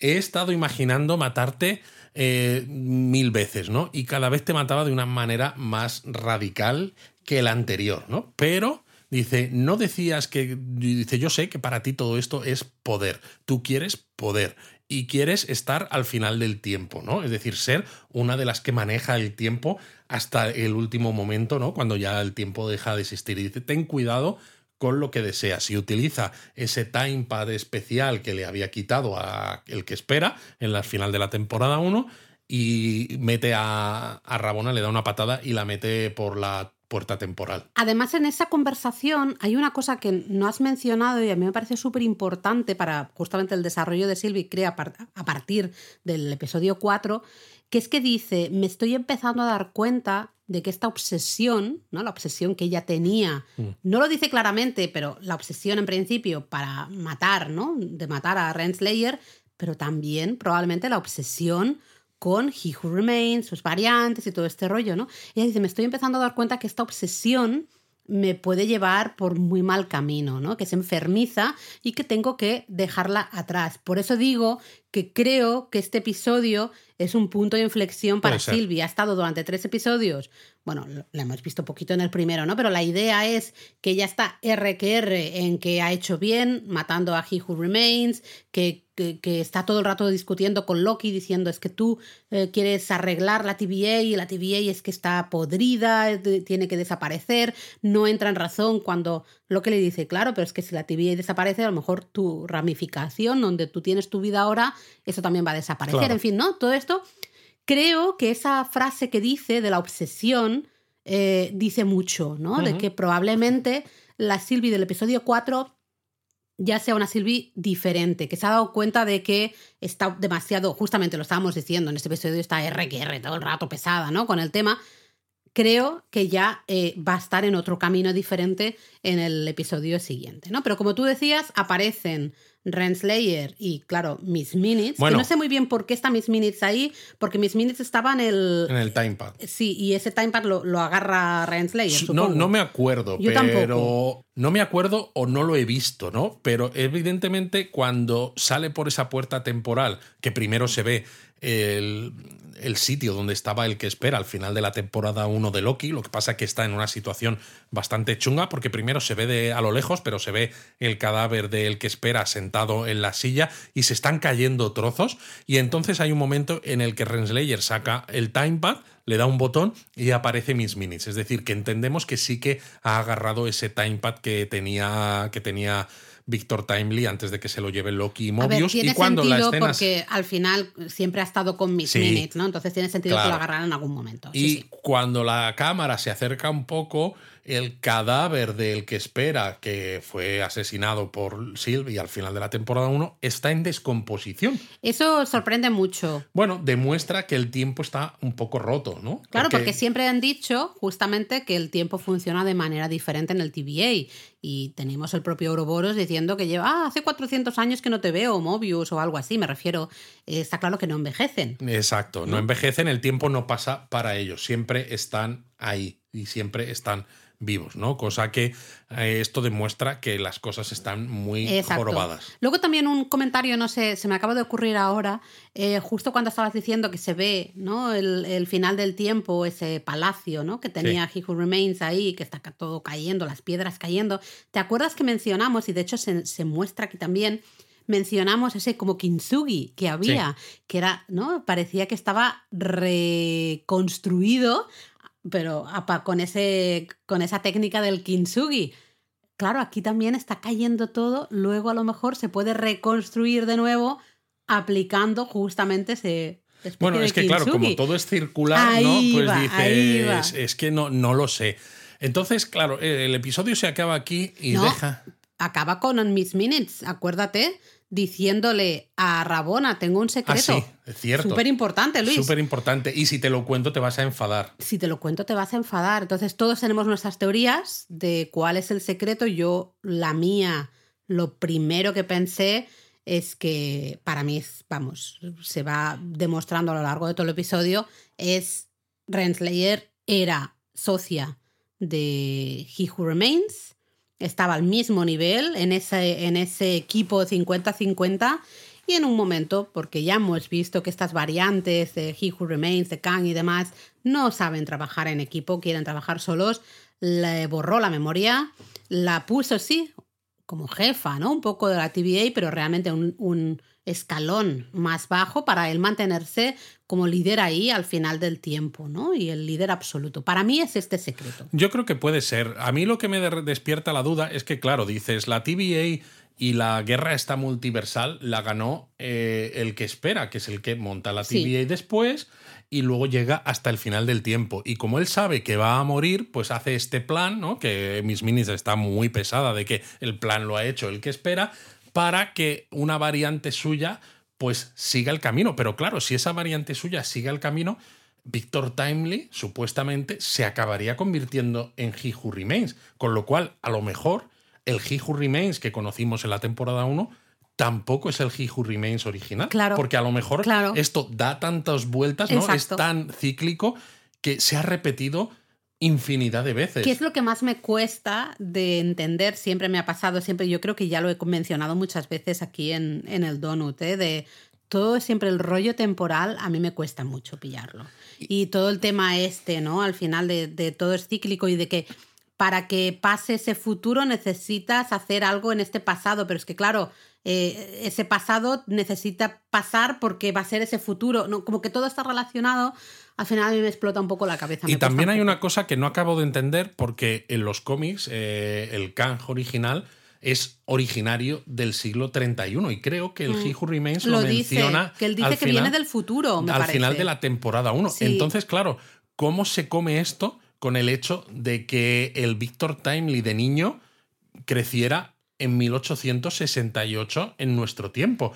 he estado imaginando matarte eh, mil veces, ¿no? Y cada vez te mataba de una manera más radical que la anterior, ¿no? Pero dice, no decías que, dice, yo sé que para ti todo esto es poder, tú quieres poder y quieres estar al final del tiempo, ¿no? Es decir, ser una de las que maneja el tiempo hasta el último momento, ¿no? Cuando ya el tiempo deja de existir. Y dice, ten cuidado con lo que deseas. Y utiliza ese timepad especial que le había quitado a el que espera en la final de la temporada 1 y mete a, a Rabona, le da una patada y la mete por la puerta temporal. Además, en esa conversación hay una cosa que no has mencionado y a mí me parece súper importante para justamente el desarrollo de Sylvie Crea a partir del episodio 4, que es que dice, me estoy empezando a dar cuenta de que esta obsesión, ¿no? la obsesión que ella tenía, no lo dice claramente, pero la obsesión en principio para matar, ¿no? de matar a Renslayer, pero también probablemente la obsesión con He Who Remains, sus variantes y todo este rollo, ¿no? Ella dice, me estoy empezando a dar cuenta que esta obsesión me puede llevar por muy mal camino, ¿no? Que se enfermiza y que tengo que dejarla atrás. Por eso digo que creo que este episodio es un punto de inflexión para Silvia. Ha estado durante tres episodios. Bueno, la hemos visto poquito en el primero, ¿no? Pero la idea es que ella está R que R en que ha hecho bien, matando a He Who Remains, que que, está todo el rato discutiendo con Loki diciendo es que tú eh, quieres arreglar la TVA y la TVA es que está podrida, tiene que desaparecer, no entra en razón cuando Loki le dice, claro, pero es que si la TVA desaparece, a lo mejor tu ramificación, donde tú tienes tu vida ahora, eso también va a desaparecer. En fin, ¿no? Todo esto, creo que esa frase que dice de la obsesión eh, dice mucho, ¿no? De que probablemente la Sylvie del episodio 4 ya sea una Sylvie diferente, que se ha dado cuenta de que está demasiado, justamente lo estábamos diciendo, en este episodio está R que R todo el rato pesada, ¿no? Con el tema. Creo que ya eh, va a estar en otro camino diferente en el episodio siguiente, ¿no? Pero como tú decías, aparecen Renslayer y, claro, Miss Minutes. Bueno, no sé muy bien por qué está Miss Minutes ahí, porque Miss Minutes estaba en el. En el timepad. Sí, y ese timepad lo, lo agarra Renslayer. No, no me acuerdo, Yo pero. Tampoco. No me acuerdo o no lo he visto, ¿no? Pero evidentemente cuando sale por esa puerta temporal, que primero se ve el, el, sitio donde estaba el que espera al final de la temporada 1 de Loki. Lo que pasa es que está en una situación bastante chunga porque primero se ve de, a lo lejos, pero se ve el cadáver del que espera sentado en la silla y se están cayendo trozos. Y entonces hay un momento en el que Renslayer saca el timepad, le da un botón y aparece Miss Minutes. Es decir, que entendemos que sí que ha agarrado ese timepad que tenía, que tenía Víctor Timely antes de que se lo lleve Loki y Mobius. tiene y cuando sentido la porque al final siempre ha estado con Miss Minutes, ¿no? Entonces tiene sentido que lo agarraran en algún momento. Y cuando la cámara se acerca un poco, el cadáver del que espera que fue asesinado por Sylvie al final de la temporada 1 está en descomposición. Eso sorprende mucho. Bueno, demuestra que el tiempo está un poco roto, ¿no? Claro, porque, siempre han dicho justamente que el tiempo funciona de manera diferente en el TVA. Y tenemos el propio Ouroboros diciendo que lleva, ah, hace 400 años que no te veo, Mobius o algo así, me refiero. está claro que no envejecen. Exacto, no envejecen, el tiempo no pasa para ellos, siempre están ahí y siempre están vivos, ¿no? Cosa que eh, esto demuestra que las cosas están muy Exacto. jorobadas. Luego también un comentario, no sé, se me acaba de ocurrir ahora, eh, justo cuando estabas diciendo que se ve, ¿no? El, final del tiempo, ese palacio, ¿no? Que tenía sí. He Who Remains ahí, que está todo cayendo, las piedras cayendo. ¿Te acuerdas que mencionamos, y de hecho se, se muestra aquí también, mencionamos ese como kintsugi que había, sí. que era, ¿no? Parecía que estaba reconstruido pero con, ese, con esa técnica del kintsugi. Claro, aquí también está cayendo todo, luego a lo mejor se puede reconstruir de nuevo aplicando justamente ese... Bueno, es que kintsugi. claro, como todo es circular, ahí ¿no? Pues va, dices, es que no, no lo sé. Entonces, claro, el episodio se acaba aquí y no, deja. Acaba con Miss Minutes, acuérdate, diciéndole a Rabona, tengo un secreto. Ah, sí, es cierto. Súper importante, Luis. Súper importante. Y si te lo cuento, te vas a enfadar. Si te lo cuento, te vas a enfadar. Entonces, todos tenemos nuestras teorías de cuál es el secreto. Yo, la mía, lo primero que pensé es que para mí, vamos, se va demostrando a lo largo de todo el episodio, es Renslayer era socia de He Who Remains estaba al mismo nivel en ese, en ese equipo 50-50 y en un momento, porque ya hemos visto que estas variantes de He Who Remains, de Kang y demás, no saben trabajar en equipo, quieren trabajar solos, le borró la memoria, la puso, sí, como jefa, ¿no? Un poco de la TVA, pero realmente un, un escalón más bajo para él mantenerse como líder ahí al final del tiempo, ¿no? Y el líder absoluto. Para mí es este secreto. Yo creo que puede ser. A mí lo que me despierta la duda es que, claro, dices, la TVA y la guerra esta multiversal la ganó eh, el que espera, que es el que monta la TVA después y luego llega hasta el final del tiempo. Y como él sabe que va a morir, pues hace este plan, ¿no? Que Miss Minis está muy pesada de que el plan lo ha hecho el que espera, para que una variante suya pues siga el camino. Pero claro, si esa variante suya sigue el camino, Victor Timely supuestamente se acabaría convirtiendo en He Who Remains. Con lo cual, a lo mejor el He Who Remains que conocimos en la temporada 1 tampoco es el He Who Remains original. Claro. Porque a lo mejor esto da tantas vueltas, ¿no? Es tan cíclico que se ha repetido infinidad de veces. ¿Qué es lo que más me cuesta de entender? Siempre me ha pasado, siempre yo creo que ya lo he mencionado muchas veces aquí en, en el Donut, ¿eh? de todo siempre el rollo temporal, a mí me cuesta mucho pillarlo. Y todo el tema este, ¿no? Al final de, de todo es cíclico y de que para que pase ese futuro necesitas hacer algo en este pasado, pero es que claro, eh, ese pasado necesita pasar porque va a ser ese futuro, ¿no? como que todo está relacionado, al final a mí me explota un poco la cabeza. Y también hay una cosa que no acabo de entender porque en los cómics eh, el Kang original es originario del siglo 31 y creo que el mm. He Who Remains lo, menciona que él dice que viene del futuro al final de la temporada 1 entonces claro cómo se come esto con el hecho de que el Victor Timely de niño creciera en 1868 en nuestro tiempo.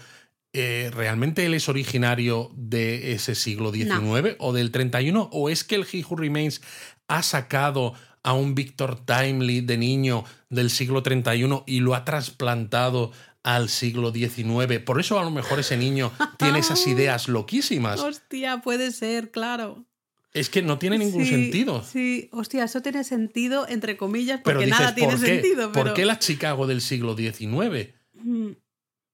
Eh, ¿Realmente él es originario de ese siglo XIX o del 31? ¿O es que el He Who Remains ha sacado a un Victor Timely de niño del siglo 31 y lo ha trasplantado al siglo XIX? Por eso a lo mejor ese niño tiene esas ideas loquísimas. Hostia, puede ser, claro. Es que no tiene ningún sentido. Sí, hostia, eso tiene sentido, entre comillas, porque nada tiene sentido. ¿Por qué la Chicago del siglo XIX? Mm.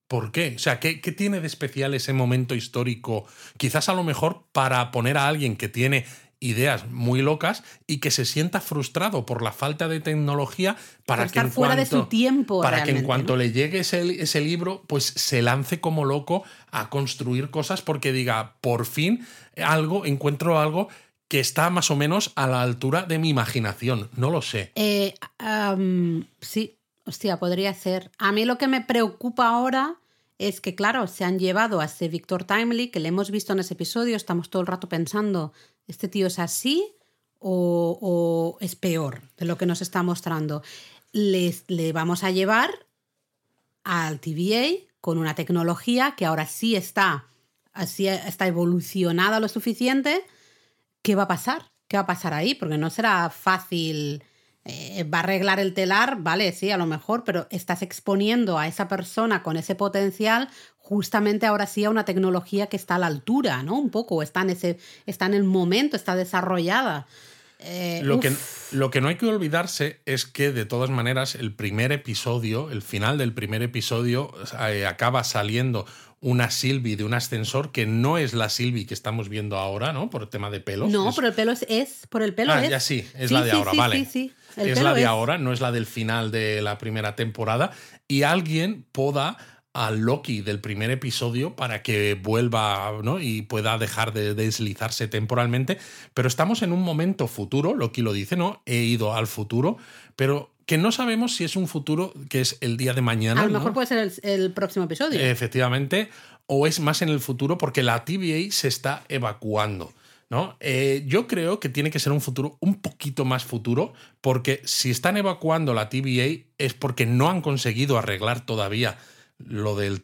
¿Por qué? O sea, ¿qué, tiene de especial ese momento histórico? Quizás a lo mejor para poner a alguien que tiene ideas muy locas y que se sienta frustrado por la falta de tecnología para que estar fuera de su tiempo para que en cuanto le llegue ese, ese, libro pues se lance como loco a construir cosas porque diga por fin algo encuentro algo que está más o menos a la altura de mi imaginación. No lo sé. Eh, sí, hostia, podría ser. A mí lo que me preocupa ahora es que, claro, se han llevado a ese Victor Timely, que le hemos visto en ese episodio, estamos todo el rato pensando, ¿este tío es así o, es peor de lo que nos está mostrando? Le vamos a llevar al TVA con una tecnología que ahora sí está, así está evolucionada lo suficiente ¿qué va a pasar? ¿Qué va a pasar ahí? Porque no será fácil. Eh, va a arreglar el telar, vale, sí, a lo mejor, pero estás exponiendo a esa persona con ese potencial justamente ahora sí a una tecnología que está a la altura, ¿no? Un poco, está en, ese, está en el momento, está desarrollada. Eh, lo, que, lo, que, no hay que olvidarse es que, de todas maneras, el primer episodio, el final del primer episodio, eh, acaba saliendo una Silvi de un ascensor que no es la Silvi que estamos viendo ahora, ¿no? Por el tema de pelos. No, por el pelo es, por el pelo ah, es. ya sí, es la de ahora, vale. Sí, es la de ahora, no es la del final de la primera temporada. Y alguien poda a Loki del primer episodio para que vuelva ¿no? y pueda dejar de deslizarse temporalmente. Pero estamos en un momento futuro, Loki lo dice, ¿no? He ido al futuro, pero que no sabemos si es un futuro que es el día de mañana. A lo mejor puede ser el, próximo episodio. Efectivamente, o es más en el futuro porque la TVA se está evacuando. ¿No? Eh, yo creo que tiene que ser un futuro un poquito más futuro, porque si están evacuando la TVA es porque no han conseguido arreglar todavía lo del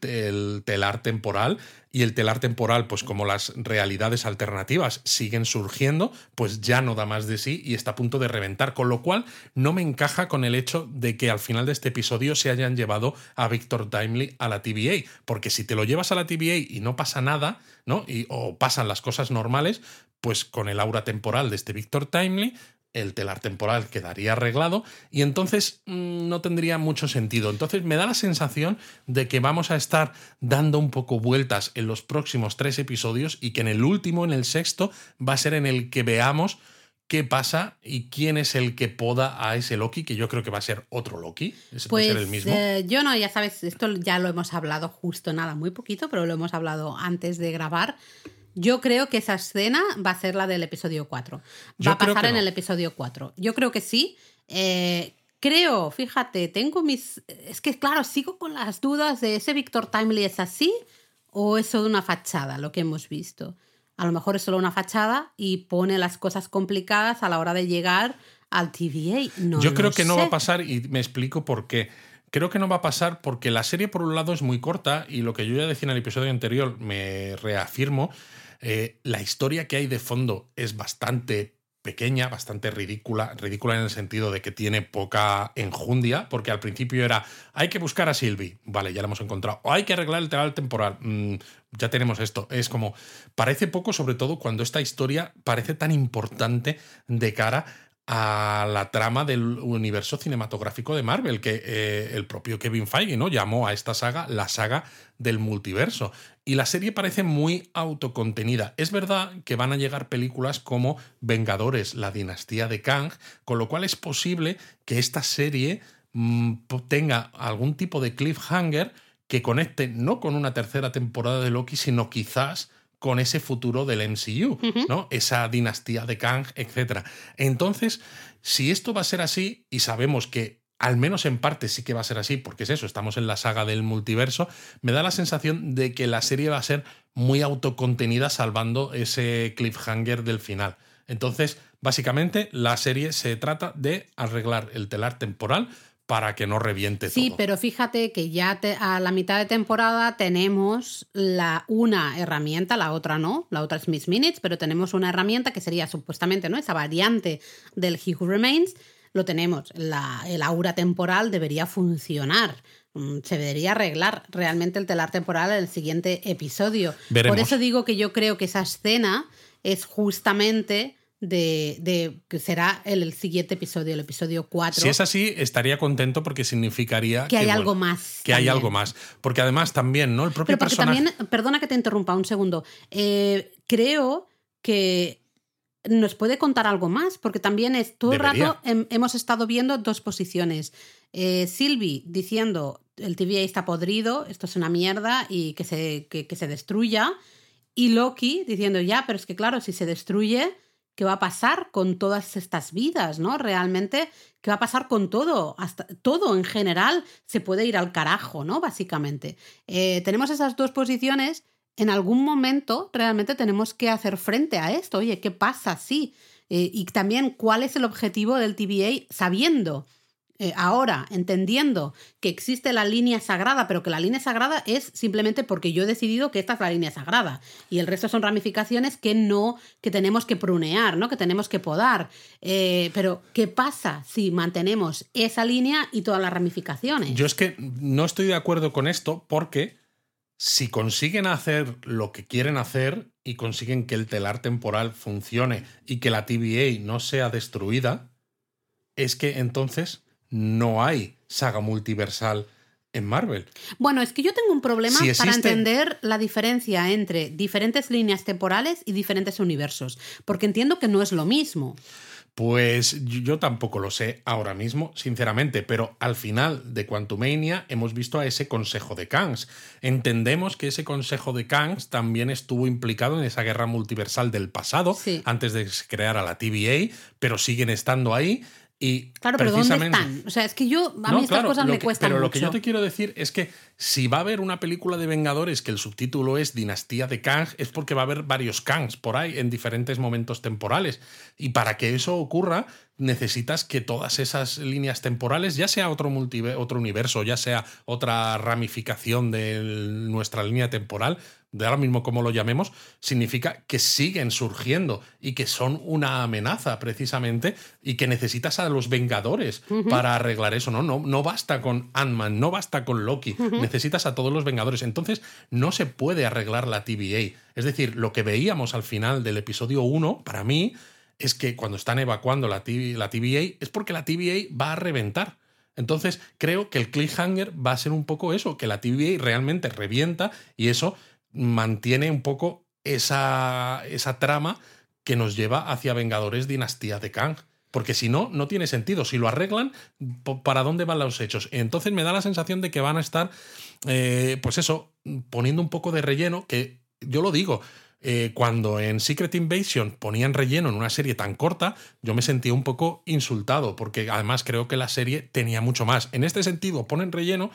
telar temporal y el telar temporal, pues como las realidades alternativas siguen surgiendo, pues ya no da más de sí y está a punto de reventar, con lo cual no me encaja con el hecho de que al final de este episodio se hayan llevado a Victor Timely a la TVA, porque si te lo llevas a la TVA y no pasa nada, ¿no? Y, o pasan las cosas normales, pues con el aura temporal de este Victor Timely el telar temporal quedaría arreglado y entonces mm, no tendría mucho sentido. Entonces me da la sensación de que vamos a estar dando un poco vueltas en los próximos tres episodios y que en el último, en el sexto, va a ser en el que veamos qué pasa y quién es el que poda a ese Loki, que yo creo que va a ser otro Loki. Ese pues, a ser el mismo. eh, yo no, ya sabes, esto ya lo hemos hablado justo nada, muy poquito, pero lo hemos hablado antes de grabar. Yo creo que esa escena va a ser la del episodio 4. Va Yo a pasar en no. el episodio 4. Yo creo que sí. Eh, creo, fíjate, tengo mis... Es que claro, sigo con las dudas de ese Victor Timely es así o es solo una fachada lo que hemos visto. A lo mejor es solo una fachada y pone las cosas complicadas a la hora de llegar al TVA. No Yo creo que no va a pasar y me explico por qué. Creo que no va a pasar porque la serie, por un lado, es muy corta y lo que yo ya decía en el episodio anterior, me reafirmo, eh, la historia que hay de fondo es bastante pequeña, bastante ridícula, ridícula en el sentido de que tiene poca enjundia, porque al principio era, hay que buscar a Sylvie, vale, ya la hemos encontrado, o hay que arreglar el temporal, mm, ya tenemos esto, es como, parece poco, sobre todo cuando esta historia parece tan importante de cara a la trama del universo cinematográfico de Marvel, que eh, el propio Kevin Feige ¿no? llamó a esta saga la saga del multiverso. Y la serie parece muy autocontenida. Es verdad que van a llegar películas como Vengadores, la dinastía de Kang, con lo cual es posible que esta serie mm, tenga algún tipo de cliffhanger que conecte no con una tercera temporada de Loki, sino quizás con ese futuro del MCU, ¿no? Esa dinastía de Kang, etc. Entonces, si esto va a ser así, y sabemos que al menos en parte sí que va a ser así, porque es eso, estamos en la saga del multiverso, me da la sensación de que la serie va a ser muy autocontenida salvando ese cliffhanger del final. Entonces, básicamente, la serie se trata de arreglar el telar temporal para que no reviente Sí, todo. pero fíjate que ya te- a la mitad de temporada tenemos la, una herramienta, la otra no, la otra es Miss Minutes, pero tenemos una herramienta que sería supuestamente ¿no? esa variante del He Who Remains. Lo tenemos, la, el aura temporal debería funcionar, mm, se debería arreglar realmente el telar temporal en el siguiente episodio. Veremos. Por eso digo que yo creo que esa escena es justamente de, de que será el, el siguiente episodio, el episodio 4. Si es así, estaría contento porque significaría que hay algo más. Que hay algo más. Porque además también, ¿no? El propio Pero porque personaje. también, perdona que te interrumpa un segundo, eh, creo que nos puede contar algo más, porque también es todo el rato hem- hemos estado viendo dos posiciones. Eh, Sylvie diciendo el TVA está podrido, esto es una mierda y que se, que, que se destruya. Y Loki diciendo ya, pero es que claro, si se destruye, ¿qué va a pasar con todas estas vidas? ¿No? Realmente, ¿qué va a pasar con todo? Hasta, todo en general se puede ir al carajo, ¿no? Básicamente. Eh, tenemos esas dos posiciones. En algún momento realmente tenemos que hacer frente a esto. Oye, ¿qué pasa? Sí. Eh, y también cuál es el objetivo del TVA sabiendo eh, ahora, entendiendo que existe la línea sagrada, pero que la línea sagrada es simplemente porque yo he decidido que esta es la línea sagrada y el resto son ramificaciones que no, que tenemos que prunear, ¿no? Que tenemos que podar. Eh, pero, ¿qué pasa si mantenemos esa línea y todas las ramificaciones? Yo es que no estoy de acuerdo con esto porque si consiguen hacer lo que quieren hacer y consiguen que el telar temporal funcione y que la TVA no sea destruida, es que entonces no hay saga multiversal en Marvel. Bueno, es que yo tengo un problema Si para entender la diferencia entre diferentes líneas temporales y diferentes universos, porque entiendo que no es lo mismo. Pues yo tampoco lo sé ahora mismo, sinceramente, pero al final de Quantumania hemos visto a ese consejo de Kangs. Entendemos que ese consejo de Kangs también estuvo implicado en esa guerra multiversal del pasado, Sí. antes de que se creara la TVA, pero siguen estando ahí y Claro, pero ¿dónde están? O sea, es que yo, a No, mí estas claro, cosas me que- cuestan Pero mucho. lo que yo te quiero decir es que si va a haber una película de Vengadores que el subtítulo es Dinastía de Kang, es porque va a haber varios Kangs por ahí en diferentes momentos temporales. Y para que eso ocurra, necesitas que todas esas líneas temporales, ya sea otro, multiver- otro universo, ya sea otra ramificación de nuestra línea temporal, de ahora mismo como lo llamemos, significa que siguen surgiendo y que son una amenaza precisamente y que necesitas a los Vengadores para arreglar eso, ¿no? No, no basta con Ant-Man, no basta con Loki, necesitas a todos los Vengadores. Entonces no se puede arreglar la TVA. Es decir, lo que veíamos al final del episodio 1, para mí, es que cuando están evacuando la, la TVA es porque la TVA va a reventar. Entonces, creo que el cliffhanger va a ser un poco eso, que la TVA realmente revienta y eso mantiene un poco esa, esa trama que nos lleva hacia Vengadores Dinastía de Kang. Porque si no, no tiene sentido. Si lo arreglan, ¿para dónde van los hechos? Entonces me da la sensación de que van a estar, eh, pues eso, poniendo un poco de relleno, que yo lo digo, eh, cuando en Secret Invasion ponían relleno en una serie tan corta, yo me sentía un poco insultado, porque además creo que la serie tenía mucho más. En este sentido, ponen relleno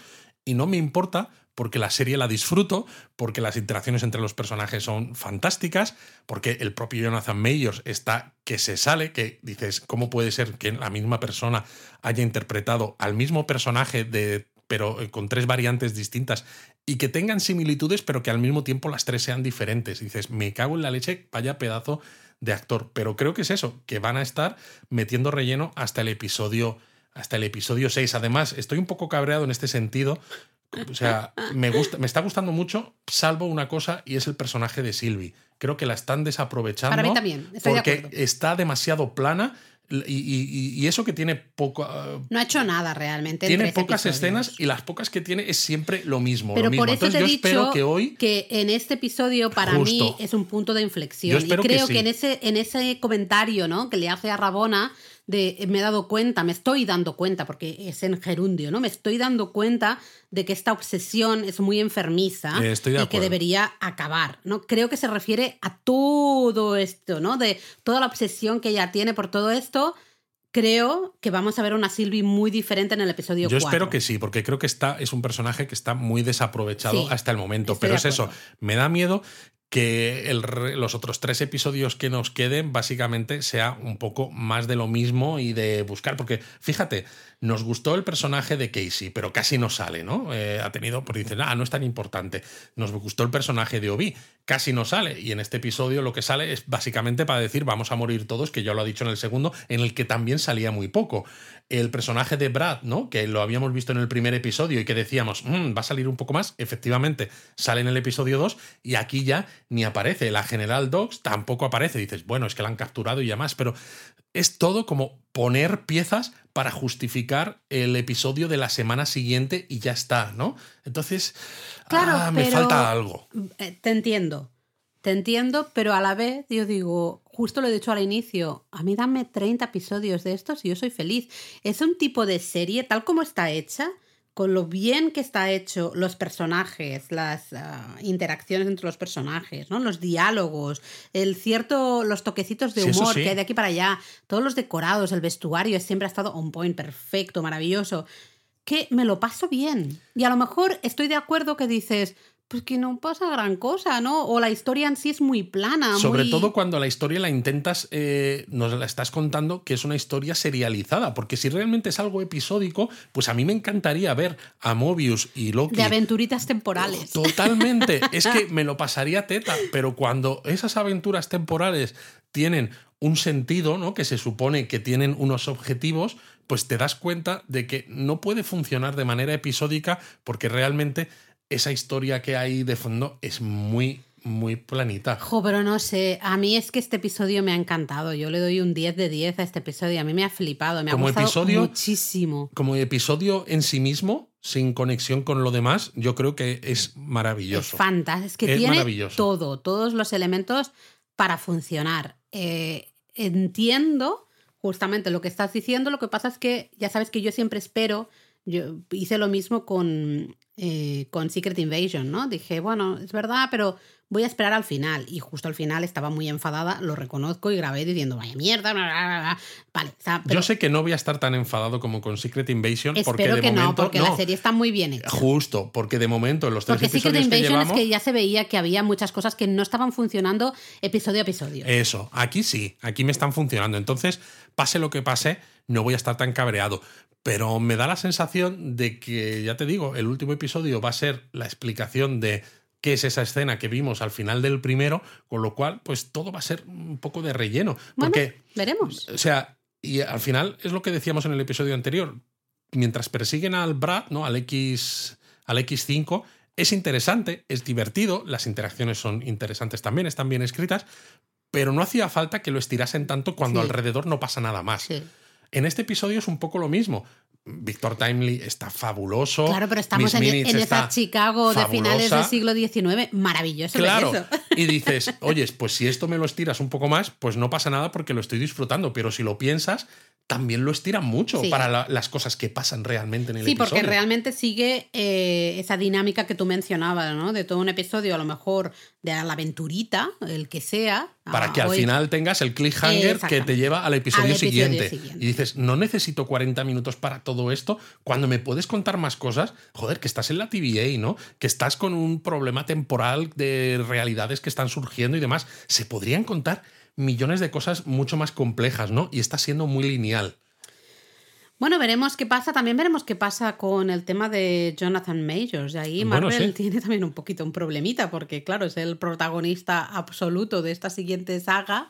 y no me importa porque la serie la disfruto, porque las interacciones entre los personajes son fantásticas, porque el propio Jonathan Mayors está que se sale, que dices, ¿cómo puede ser que la misma persona haya interpretado al mismo personaje de pero eh, con tres variantes distintas y que tengan similitudes, pero que al mismo tiempo las tres sean diferentes. dices, me cago en la leche, vaya pedazo de actor. Pero creo que es eso, que van a estar metiendo relleno hasta el episodio, hasta el episodio 6. Además, estoy un poco cabreado en este sentido, o sea, me, gusta, me está gustando mucho, salvo una cosa, y es el personaje de Sylvie. Creo que la están desaprovechando. Para mí también. porque está demasiado plana. Y, eso que tiene poco. Ah, no ha hecho nada realmente. Tiene pocas escenas y las pocas que tiene es siempre lo mismo. Pero por eso te he dicho que hoy. Que en este episodio, para mí, es un punto de inflexión. y creo que, en, ese, en ese comentario ¿no? que le hace a Rabona de me he dado cuenta, me estoy dando cuenta, porque es en gerundio, ¿no? Me estoy dando cuenta de que esta obsesión es muy enfermiza eh, y que debería acabar, ¿no? Creo que se refiere a todo esto, ¿no? De toda la obsesión que ella tiene por todo esto. Creo que vamos a ver una Sylvie muy diferente en el episodio Yo espero que sí, porque creo que está, es un personaje que está muy desaprovechado hasta el momento. Pero es eso, me da miedo que los otros tres episodios que nos queden básicamente sea un poco más de lo mismo y de buscar, porque fíjate, nos gustó el personaje de Casey, pero casi no sale, ¿no? Eh, ha tenido, pues dicen, ah, no es tan importante. Nos gustó el personaje de Obi, casi no sale. Y en este episodio lo que sale es básicamente para decir, vamos a morir todos, que ya lo ha dicho en el segundo, en el que también salía muy poco. El personaje de Brad, ¿no? Que lo habíamos visto en el primer episodio y que decíamos, mm, va a salir un poco más. Efectivamente, sale en el episodio 2 y aquí ya ni aparece. La General Dogs tampoco aparece. Dices, bueno, es que la han capturado y ya más, pero es todo como poner piezas para justificar el episodio de la semana siguiente y ya está, ¿no? Entonces, ah, me falta algo. Eh, te entiendo, te entiendo, pero a la vez yo digo, justo lo he dicho al inicio, a mí dame 30 episodios de estos y yo soy feliz. Es un tipo de serie, tal como está hecha, con lo bien que está hecho los personajes, las ah, interacciones entre los personajes, ¿no? Los diálogos, el cierto, los toquecitos de humor que hay de aquí para allá, todos los decorados, el vestuario siempre ha estado on point, perfecto, maravilloso. Que me lo paso bien. Y a lo mejor estoy de acuerdo que dices, pues que no pasa gran cosa, ¿no? O la historia en sí es muy plana. Sobre todo cuando la historia la intentas, eh, nos la estás contando que es una historia serializada, porque si realmente es algo episódico, pues a mí me encantaría ver a Mobius y Loki. De aventuritas temporales. Totalmente. es que me lo pasaría teta, pero cuando esas aventuras temporales tienen un sentido, ¿no? Que se supone que tienen unos objetivos, pues te das cuenta de que no puede funcionar de manera episódica porque realmente esa historia que hay de fondo es muy, muy planita. Jo, pero no sé, a mí es que este episodio me ha encantado. Yo le doy un 10 de 10 a este episodio. A mí me ha flipado, me ha gustado episodio, muchísimo. Como episodio en sí mismo, sin conexión con lo demás, yo creo que es maravilloso. Es fantástico, es que tiene todo, todos los elementos para funcionar. Eh, entiendo justamente lo que estás diciendo, lo que pasa es que ya sabes que yo siempre espero yo hice lo mismo con, eh, con Secret Invasion, ¿no? Dije, bueno, es verdad, pero voy a esperar al final. Y justo al final estaba muy enfadada, lo reconozco y grabé diciendo, vaya mierda, vale. Yo sé que no voy a estar tan enfadado como con Secret Invasion. porque de que momento, no, porque la serie está muy bien hecha. Justo, porque de momento en los tres porque Secret Invasion es que ya se veía que había muchas cosas que no estaban funcionando episodio a episodio. Eso, aquí sí, aquí me están funcionando. Entonces, pase lo que pase, no voy a estar tan cabreado. Pero me da la sensación de que, ya te digo, el último episodio va a ser la explicación de qué es esa escena que vimos al final del primero, con lo cual, pues todo va a ser un poco de relleno. Porque, veremos. O sea, y al final es lo que decíamos en el episodio anterior. Mientras persiguen al Brad, ¿no? Al X, al X5, es interesante, es divertido, las interacciones son interesantes también, están bien escritas, pero no hacía falta que lo estirasen tanto cuando Sí. alrededor no pasa nada más. Sí. En este episodio es un poco lo mismo. Victor Timely está fabuloso. Claro, pero estamos Miss en, en esa Chicago de finales del siglo XIX. Maravilloso Claro. eso. Y dices, oye, pues si esto me lo estiras un poco más, pues no pasa nada porque lo estoy disfrutando. Pero si lo piensas, también lo estiran mucho Sí. para la- las cosas que pasan realmente en el Sí, episodio. porque realmente sigue eh, esa dinámica que tú mencionabas, ¿no? De todo un episodio, a lo mejor de la aventurita, el que sea. Para Ah, que al hoy- final tengas el cliffhanger que te lleva al episodio, Al episodio siguiente. siguiente. Y dices, no necesito 40 minutos para todo esto. Cuando me puedes contar más cosas, joder, que estás en la TVA, ¿no? Que estás con un problema temporal de realidades que están surgiendo y demás. Se podrían contar millones de cosas mucho más complejas, ¿no? Y está siendo muy lineal. Bueno, veremos qué pasa. También veremos qué pasa con el tema de Jonathan Majors. Y ahí Bueno, Marvel sí. tiene también un poquito un problemita, porque claro, es el protagonista absoluto de esta siguiente saga.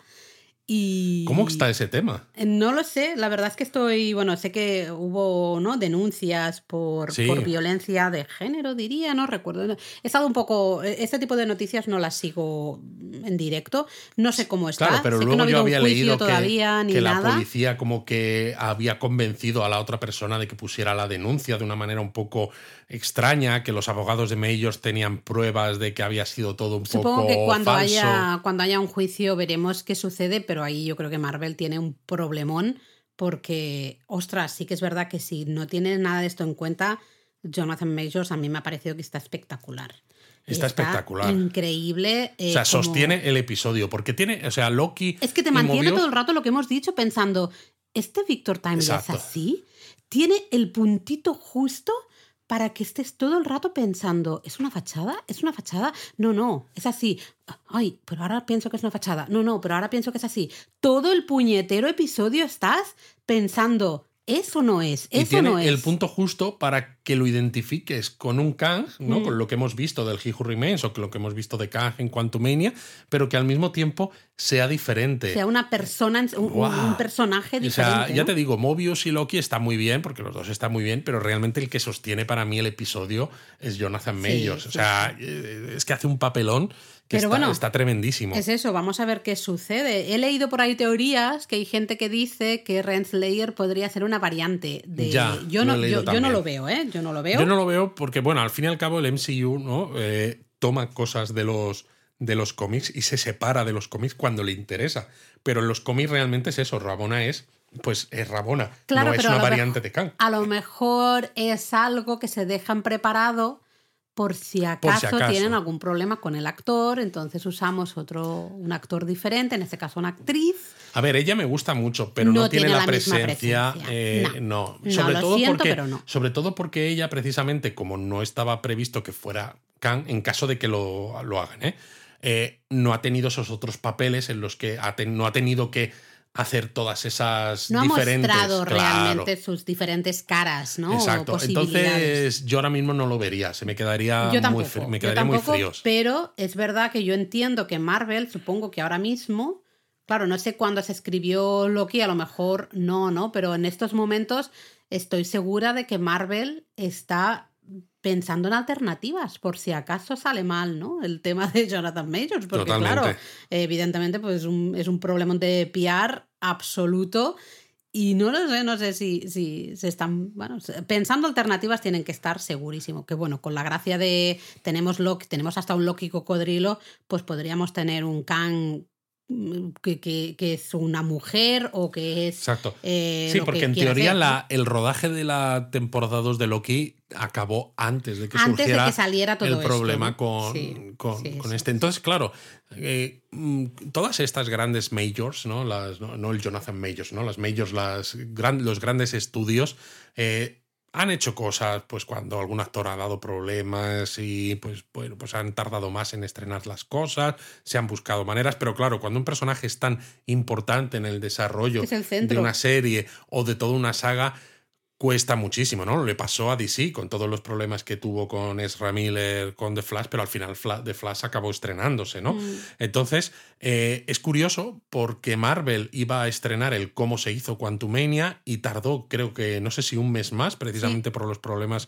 Y ¿Cómo está ese tema? No lo sé, la verdad es que estoy, bueno, sé que hubo ¿no? denuncias por, Sí. por violencia de género, diría, no recuerdo. He estado un poco, este tipo de noticias no las sigo en directo, no sé cómo está. Claro, pero sé que luego no yo había leído que, todavía ni que la nada. policía como que había convencido a la otra persona de que pusiera la denuncia de una manera un poco extraña, que los abogados de Mayors tenían pruebas de que había sido todo un Supongo poco que cuando falso. haya, cuando haya un juicio veremos qué sucede, pero ahí yo creo que Marvel tiene un problemón porque, ostras, sí que es verdad que si no tienes nada de esto en cuenta, Jonathan Majors a mí me ha parecido que está espectacular. Está espectacular. Increíble. O eh, sea, como- sostiene el episodio, porque tiene, o sea, Loki. Es que te mantiene todo el rato lo que hemos dicho pensando, ¿este Victor Timely es así? ¿Tiene el puntito justo para que estés todo el rato pensando, ¿es una fachada? ¿Es una fachada? No, no, es así. Ay, pero ahora pienso que es una fachada. No, no, pero ahora pienso que es así. Todo el puñetero episodio estás pensando, ¿eso no es? Y ¿Eso tiene no es? el punto justo para que lo identifiques con un Kang, ¿no? Mm. Con lo que hemos visto del He Who Remains o con lo que hemos visto de Kang en Quantumania, pero que al mismo tiempo sea diferente. sea una persona, un, un- personaje O diferente. sea, ya te digo, Mobius y Loki están muy bien, porque los dos están muy bien, pero realmente el que sostiene para mí el episodio es Jonathan sí, o sea, eh, es que hace un papelón que Pero está, bueno, está tremendísimo. Es eso, vamos a ver qué sucede. He leído por ahí teorías que hay gente que dice que Renslayer podría ser una variante de. Ya, yo, no, yo, yo no lo veo, ¿eh? Yo no lo veo. Yo no lo veo porque, bueno, al fin y al cabo el MCU ¿no? Eh, toma cosas de los, de los cómics y se separa de los cómics cuando le interesa. Pero en los cómics realmente es eso, Rabona es, pues es Rabona, Claro, no es una variante mejor- de Kang. A lo mejor es algo que se dejan preparado por si Por acaso, si acaso. tienen algún problema con el actor, entonces usamos otro, un actor diferente, en este caso una actriz. A ver, ella me gusta mucho, pero no, No tiene, la, presencia. presencia. eh, No. no. No, Sobre lo todo siento, porque, pero no. Sobre todo porque ella, precisamente, como no estaba previsto que fuera Kang, en caso de que lo, lo hagan, ¿eh? Eh, no ha tenido esos otros papeles en los que ha ten- no ha tenido que hacer todas esas No ha diferentes. mostrado claro. realmente sus diferentes caras, ¿no? Exacto. Entonces, yo ahora mismo no lo vería. Se me quedaría Yo muy, tampoco, me yo quedaría muy tampoco, fríos. Pero es verdad que yo entiendo que Marvel, supongo que ahora mismo, claro, no sé cuándo se escribió Loki, a lo mejor no, ¿no? Pero en estos momentos estoy segura de que Marvel está pensando en alternativas, por si acaso sale mal, ¿no? El tema de Jonathan Majors, porque Totalmente. claro, evidentemente pues un- es un problema de PR absoluto. Y no lo sé, no sé si, si se están, bueno, pensando alternativas tienen que estar segurísimo. Que bueno, con la gracia de tenemos Loki, tenemos hasta un Loki cocodrilo, pues podríamos tener un Kang que, que- que es una mujer o que es... Exacto. eh, Sí, porque que en teoría la, el rodaje de la temporada 2 de Loki acabó antes de que Antes de surgiera que saliera todo el esto, problema ¿no? con, Sí, con, sí, con sí. este. Entonces, claro, eh, mm, todas estas grandes majors, ¿no? Las, no, no el Jonathan Majors, ¿no? Las majors, las gran- los grandes estudios, eh, han hecho cosas, pues cuando algún actor ha dado problemas y pues, bueno, pues han tardado más en estrenar las cosas, se han buscado maneras, pero claro, cuando un personaje es tan importante en el desarrollo el de una serie o de toda una saga, cuesta muchísimo, ¿no? Le pasó a DC con todos los problemas que tuvo con Ezra Miller, con The Flash, pero al final The Flash acabó estrenándose, ¿no? Mm. Entonces, eh, es curioso porque Marvel iba a estrenar el cómo se hizo Quantumania y tardó, creo que, no sé si un mes más, precisamente por los problemas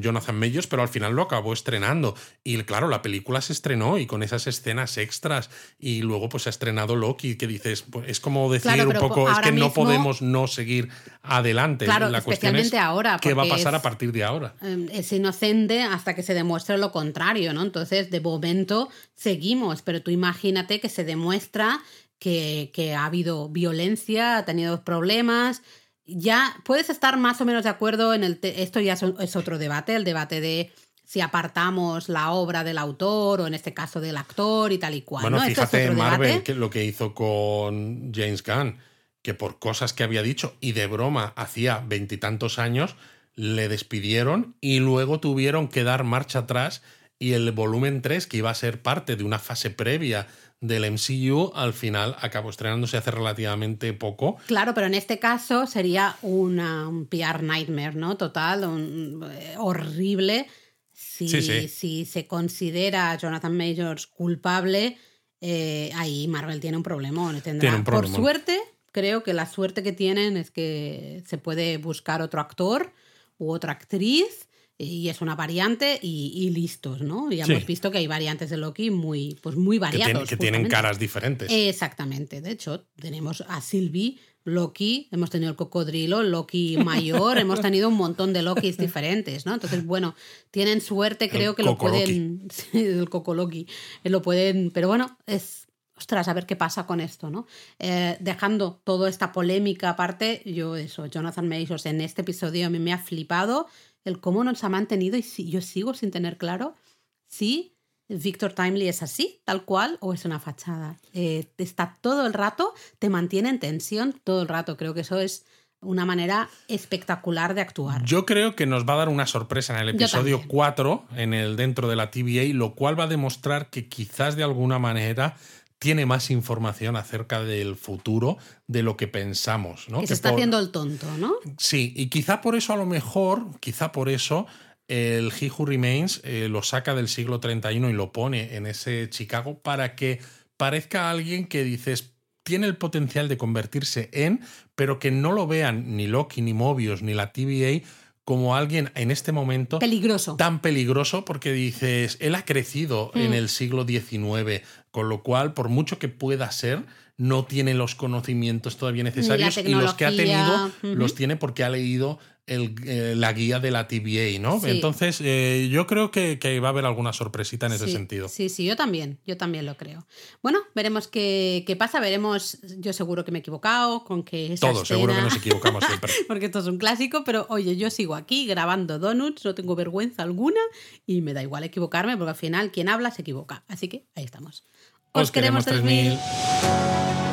Jonathan Majors, pero al final lo acabó estrenando. Y claro, la película se estrenó y con esas escenas extras y luego pues se ha estrenado Loki, que dices, pues, es como decir Claro, un poco, es que no podemos no seguir adelante. Claro, la cuestión es especialmente ahora, qué va a pasar es- a partir de ahora. Eh, es inocente hasta que se demuestre lo contrario, ¿no? Entonces, de momento seguimos, pero tú imagínate que se demuestra que, que ha habido violencia, ha tenido problemas. Ya puedes estar más o menos de acuerdo en el... esto ya es, es otro debate, el debate de si apartamos la obra del autor o en este caso del actor y tal y cual. Bueno, ¿no? Es fíjate otro Marvel debate. que lo que hizo con James Gunn, que por cosas que había dicho y de broma hacía veintitantos años, le despidieron y luego tuvieron que dar marcha atrás y el volumen 3, que iba a ser parte de una fase previa del MCU, al final acabó estrenándose hace relativamente poco. Claro, pero en este caso sería una, un PR nightmare, ¿no? Total, un- eh, horrible. Si, Sí, sí. si se considera a Jonathan Majors culpable, eh, ahí Marvel tiene un problemón. Tiene un Por suerte, creo que la suerte que tienen es que se puede buscar otro actor u otra actriz y es una variante y, y listos, ¿no? Ya Sí. hemos visto que hay variantes de Loki muy, pues muy Que, variados. tienen- que tienen caras diferentes. Exactamente. De hecho, tenemos a Sylvie, Loki, hemos tenido el cocodrilo, Loki mayor, hemos tenido un montón de Lokis diferentes, ¿no? Entonces, bueno, tienen suerte, creo que lo pueden. Sí, el Cocoloki. eh, Lo pueden. Pero bueno, es. Ostras, a ver qué pasa con esto, ¿no? Eh, dejando toda esta polémica aparte, yo eso, Jonathan Majors en este episodio a mí me ha flipado el cómo nos ha mantenido y si, yo sigo sin tener claro si Victor Timely es así, tal cual, o es una fachada. Eh, está todo el rato, te mantiene en tensión todo el rato. Creo que eso es una manera espectacular de actuar. Yo creo que nos va a dar una sorpresa en el episodio también. 4, en el dentro de la TVA, lo cual va a demostrar que quizás de alguna manera tiene más información acerca del futuro de lo que pensamos, ¿no? que Que se está por- haciendo el tonto, ¿no? Sí, y quizá por eso a lo mejor, quizá por eso el He Who Remains eh, lo saca del siglo 31 y lo pone en ese Chicago para que parezca alguien que dices tiene el potencial de convertirse en, pero que no lo vean ni Loki, ni Mobius, ni la TVA como alguien en este momento Peligroso. tan peligroso porque dices, él ha crecido Mm. en el siglo XIX, con lo cual, por mucho que pueda ser, no tiene los conocimientos todavía necesarios y los que ha tenido los tiene porque ha leído el, eh, la guía de la TVA, ¿no? Sí. Entonces, eh, yo creo que, que va a haber alguna sorpresita en ese sentido. Sí, sí, yo también, yo también lo creo. Bueno, veremos qué, qué pasa, veremos, yo seguro que me he equivocado con que esa Todos, seguro que nos equivocamos siempre. Porque esto es un clásico, pero oye, yo sigo aquí grabando donuts, no tengo vergüenza alguna y me da igual equivocarme porque al final quien habla se equivoca. Así que ahí estamos. Os queremos 3000.